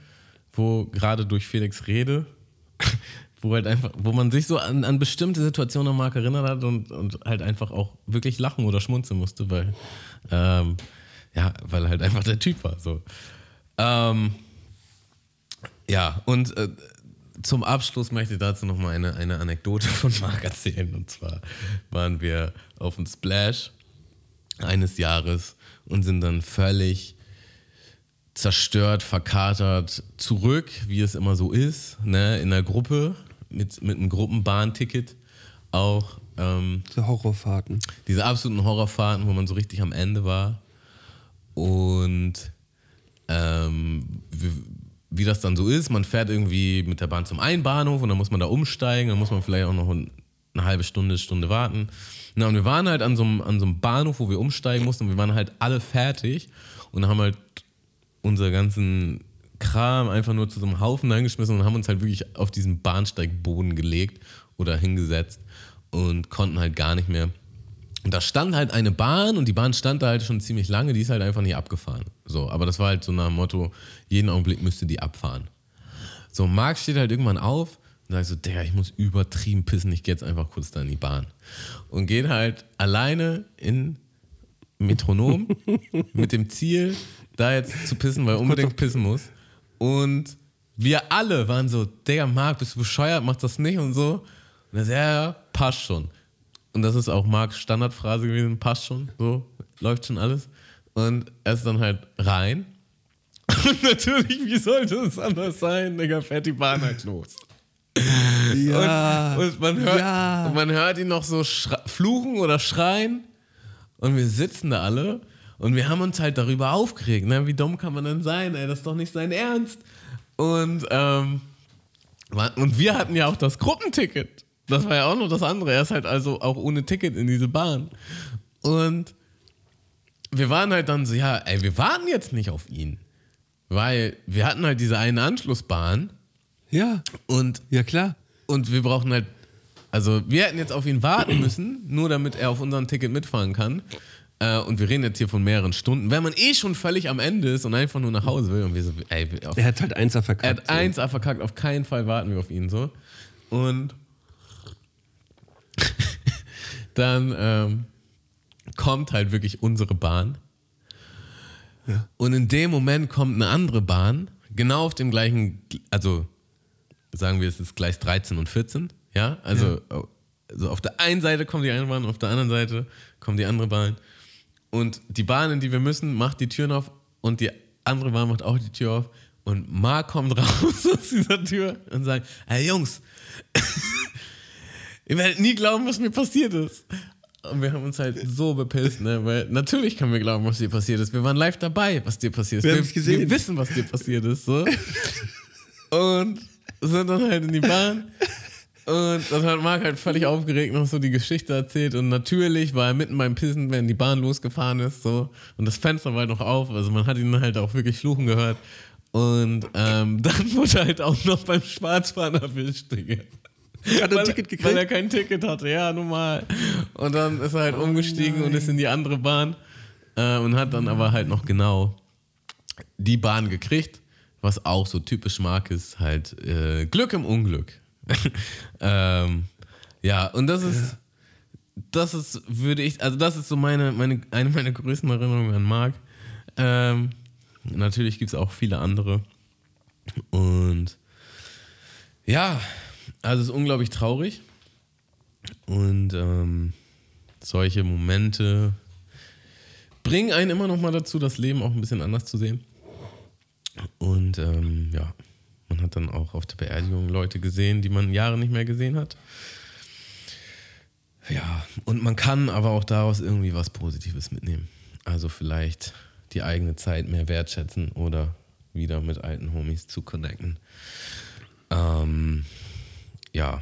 wo gerade durch Felix Rede, wo halt einfach, wo man sich so an, an bestimmte Situationen am Mark erinnert hat und, und halt einfach auch wirklich lachen oder schmunzeln musste, weil, ähm, ja, weil halt einfach der Typ war. So. Ähm, ja, und äh, zum Abschluss möchte ich dazu nochmal eine, eine Anekdote von Marc erzählen. Und zwar waren wir auf dem Splash eines Jahres und sind dann völlig zerstört, verkatert zurück, wie es immer so ist, ne, in der Gruppe mit, mit einem Gruppenbahnticket auch. Ähm, diese Horrorfahrten. Diese absoluten Horrorfahrten, wo man so richtig am Ende war. Und ähm, wir, wie das dann so ist, man fährt irgendwie mit der Bahn zum einen Bahnhof und dann muss man da umsteigen, dann muss man vielleicht auch noch eine halbe Stunde, Stunde warten. Na, und wir waren halt an so, einem, an so einem Bahnhof, wo wir umsteigen mussten und wir waren halt alle fertig und haben halt unser ganzen Kram einfach nur zu so einem Haufen eingeschmissen und haben uns halt wirklich auf diesen Bahnsteigboden gelegt oder hingesetzt und konnten halt gar nicht mehr und da stand halt eine Bahn und die Bahn stand da halt schon ziemlich lange, die ist halt einfach nicht abgefahren. So, aber das war halt so nach dem Motto, jeden Augenblick müsste die abfahren. So, Marc steht halt irgendwann auf und sagt so, der, ich muss übertrieben pissen, ich gehe jetzt einfach kurz da in die Bahn. Und geht halt alleine in Metronom mit dem Ziel, da jetzt zu pissen, weil er unbedingt pissen muss. Und wir alle waren so, Digga, Marc, bist du bescheuert, mach das nicht und so. Und er sagt, ja, ja, passt schon. Und das ist auch Marks Standardphrase gewesen, passt schon, so, läuft schon alles. Und er ist dann halt rein. Und natürlich, wie sollte es anders sein, Digga, fährt die Bahn halt los. Ja. Und, und man, hört, ja. und man hört ihn noch so fluchen oder schreien. Und wir sitzen da alle und wir haben uns halt darüber aufgeregt. Ne? Wie dumm kann man denn sein? Ey, das ist doch nicht sein Ernst. Und, ähm, und wir hatten ja auch das Gruppenticket. Das war ja auch noch das andere. Er ist halt also auch ohne Ticket in diese Bahn. Und wir waren halt dann so, ja, ey, wir warten jetzt nicht auf ihn. Weil wir hatten halt diese eine Anschlussbahn. Ja. Und, ja, klar. Und wir brauchen halt, also wir hätten jetzt auf ihn warten müssen, nur damit er auf unserem Ticket mitfahren kann. Äh, und wir reden jetzt hier von mehreren Stunden. Wenn man eh schon völlig am Ende ist und einfach nur nach Hause will und wir so, ey, auf, er hat halt eins verkackt. Er hat so. eins verkackt, auf keinen Fall warten wir auf ihn so. Und dann ähm, kommt halt wirklich unsere Bahn. Ja. Und in dem Moment kommt eine andere Bahn, genau auf dem gleichen, also sagen wir, es ist Gleis 13 und 14. Ja, also, ja. also auf der einen Seite kommt die eine Bahn, auf der anderen Seite kommt die andere Bahn. Und die Bahn, in die wir müssen, macht die Türen auf und die andere Bahn macht auch die Tür auf. Und Marc kommt raus aus dieser Tür und sagt: Hey Jungs, ihr werdet nie glauben, was mir passiert ist. Und wir haben uns halt so bepisst, ne? Weil natürlich können wir glauben, was dir passiert ist. Wir waren live dabei, was dir passiert ist. Wir, wir, gesehen. wir wissen, was dir passiert ist. So. und sind dann halt in die Bahn. Und dann hat Marc halt völlig aufgeregt noch so die Geschichte erzählt. Und natürlich war er mitten beim Pissen, wenn die Bahn losgefahren ist. So. Und das Fenster war halt noch auf. Also man hat ihn halt auch wirklich fluchen gehört. Und ähm, dann wurde er halt auch noch beim Schwarzfahren erwischt. Hat er ein Ticket gekriegt? Weil er kein Ticket hatte, ja, normal. Und dann ist er halt oh umgestiegen nein. und ist in die andere Bahn. Äh, und hat dann aber halt noch genau die Bahn gekriegt was auch so typisch mag, ist halt äh, Glück im Unglück. ähm, ja, und das ist, das ist, würde ich, also das ist so meine, meine, eine meiner größten Erinnerungen an Marc. Ähm, natürlich gibt es auch viele andere. Und ja, also es ist unglaublich traurig. Und ähm, solche Momente bringen einen immer noch mal dazu, das Leben auch ein bisschen anders zu sehen. Und ähm, ja, man hat dann auch auf der Beerdigung Leute gesehen, die man Jahre nicht mehr gesehen hat. Ja, und man kann aber auch daraus irgendwie was Positives mitnehmen. Also vielleicht die eigene Zeit mehr wertschätzen oder wieder mit alten Homies zu connecten. Ähm, ja.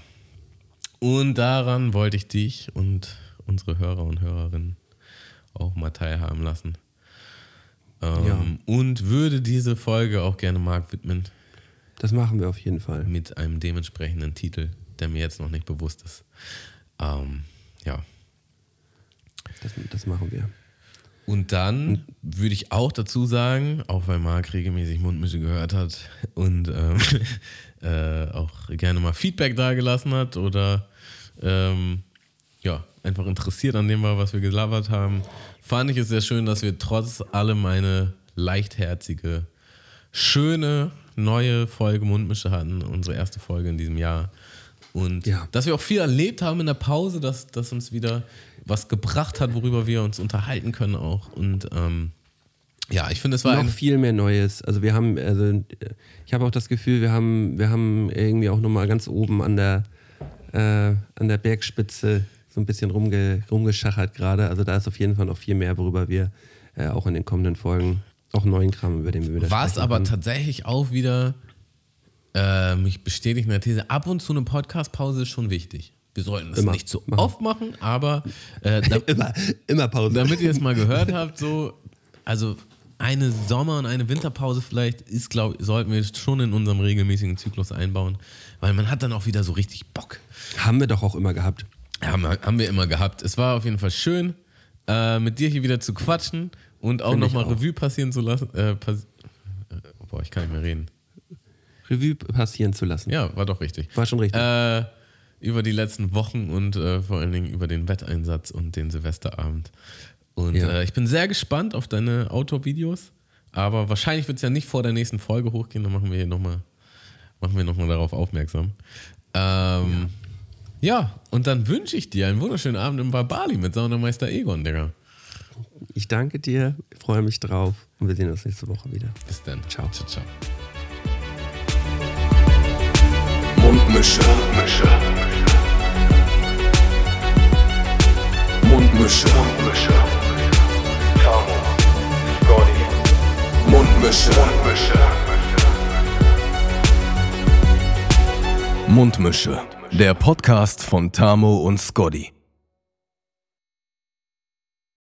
Und daran wollte ich dich und unsere Hörer und Hörerinnen auch mal teilhaben lassen. Ähm, ja. Und würde diese Folge auch gerne Marc widmen. Das machen wir auf jeden Fall. Mit einem dementsprechenden Titel, der mir jetzt noch nicht bewusst ist. Ähm, ja. Das, das machen wir. Und dann würde ich auch dazu sagen, auch weil Marc regelmäßig Mundmische gehört hat und ähm, äh, auch gerne mal Feedback dagelassen hat oder ähm, ja, einfach interessiert an dem war, was wir gelabert haben, fand ich es sehr schön, dass wir trotz allem eine leichtherzige, schöne neue Folge Mundmische hatten, unsere erste Folge in diesem Jahr. Und ja. dass wir auch viel erlebt haben in der Pause, dass, dass uns wieder was gebracht hat, worüber wir uns unterhalten können auch. Und ähm, ja, ich finde, es war noch viel mehr Neues. Also wir haben, also ich habe auch das Gefühl, wir haben, wir haben irgendwie auch nochmal ganz oben an der, äh, an der Bergspitze so ein bisschen rumge, rumgeschachert gerade. Also da ist auf jeden Fall noch viel mehr, worüber wir äh, auch in den kommenden Folgen auch neuen Kram, über den wir wieder Was aber tatsächlich auch wieder äh, mich bestätigt in der These, ab und zu eine Podcast-Pause ist schon wichtig. Wir sollten das immer nicht zu so oft machen, aber äh, da, immer, immer Pause. Damit ihr es mal gehört habt, so, also eine Sommer- und eine Winterpause vielleicht ist, glaube sollten wir schon in unserem regelmäßigen Zyklus einbauen, weil man hat dann auch wieder so richtig Bock. Haben wir doch auch immer gehabt. Haben, haben wir immer gehabt. Es war auf jeden Fall schön, äh, mit dir hier wieder zu quatschen und auch nochmal Revue passieren zu lassen. Äh, pass boah, ich kann nicht mehr reden. Revue passieren zu lassen. Ja, war doch richtig. War schon richtig. Äh, über die letzten Wochen und äh, vor allen Dingen über den Wetteinsatz und den Silvesterabend. Und ja. Äh, ich bin sehr gespannt auf deine Outdoor-Videos. Aber wahrscheinlich wird es ja nicht vor der nächsten Folge hochgehen. Dann machen wir hier nochmal noch darauf aufmerksam. Ähm, ja. Ja, und dann wünsche ich dir einen wunderschönen Abend im Barbali mit Saunameister Egon, Digga. Ich danke dir, freue mich drauf und wir sehen uns nächste Woche wieder. Bis dann. Ciao. Ciao, ciao. Mundmische. Mundmische. Mundmische. Mundmische. Tamo. Scotty. Mundmische. Mundmische. Mundmische, der Podcast von Tamo und Scotty.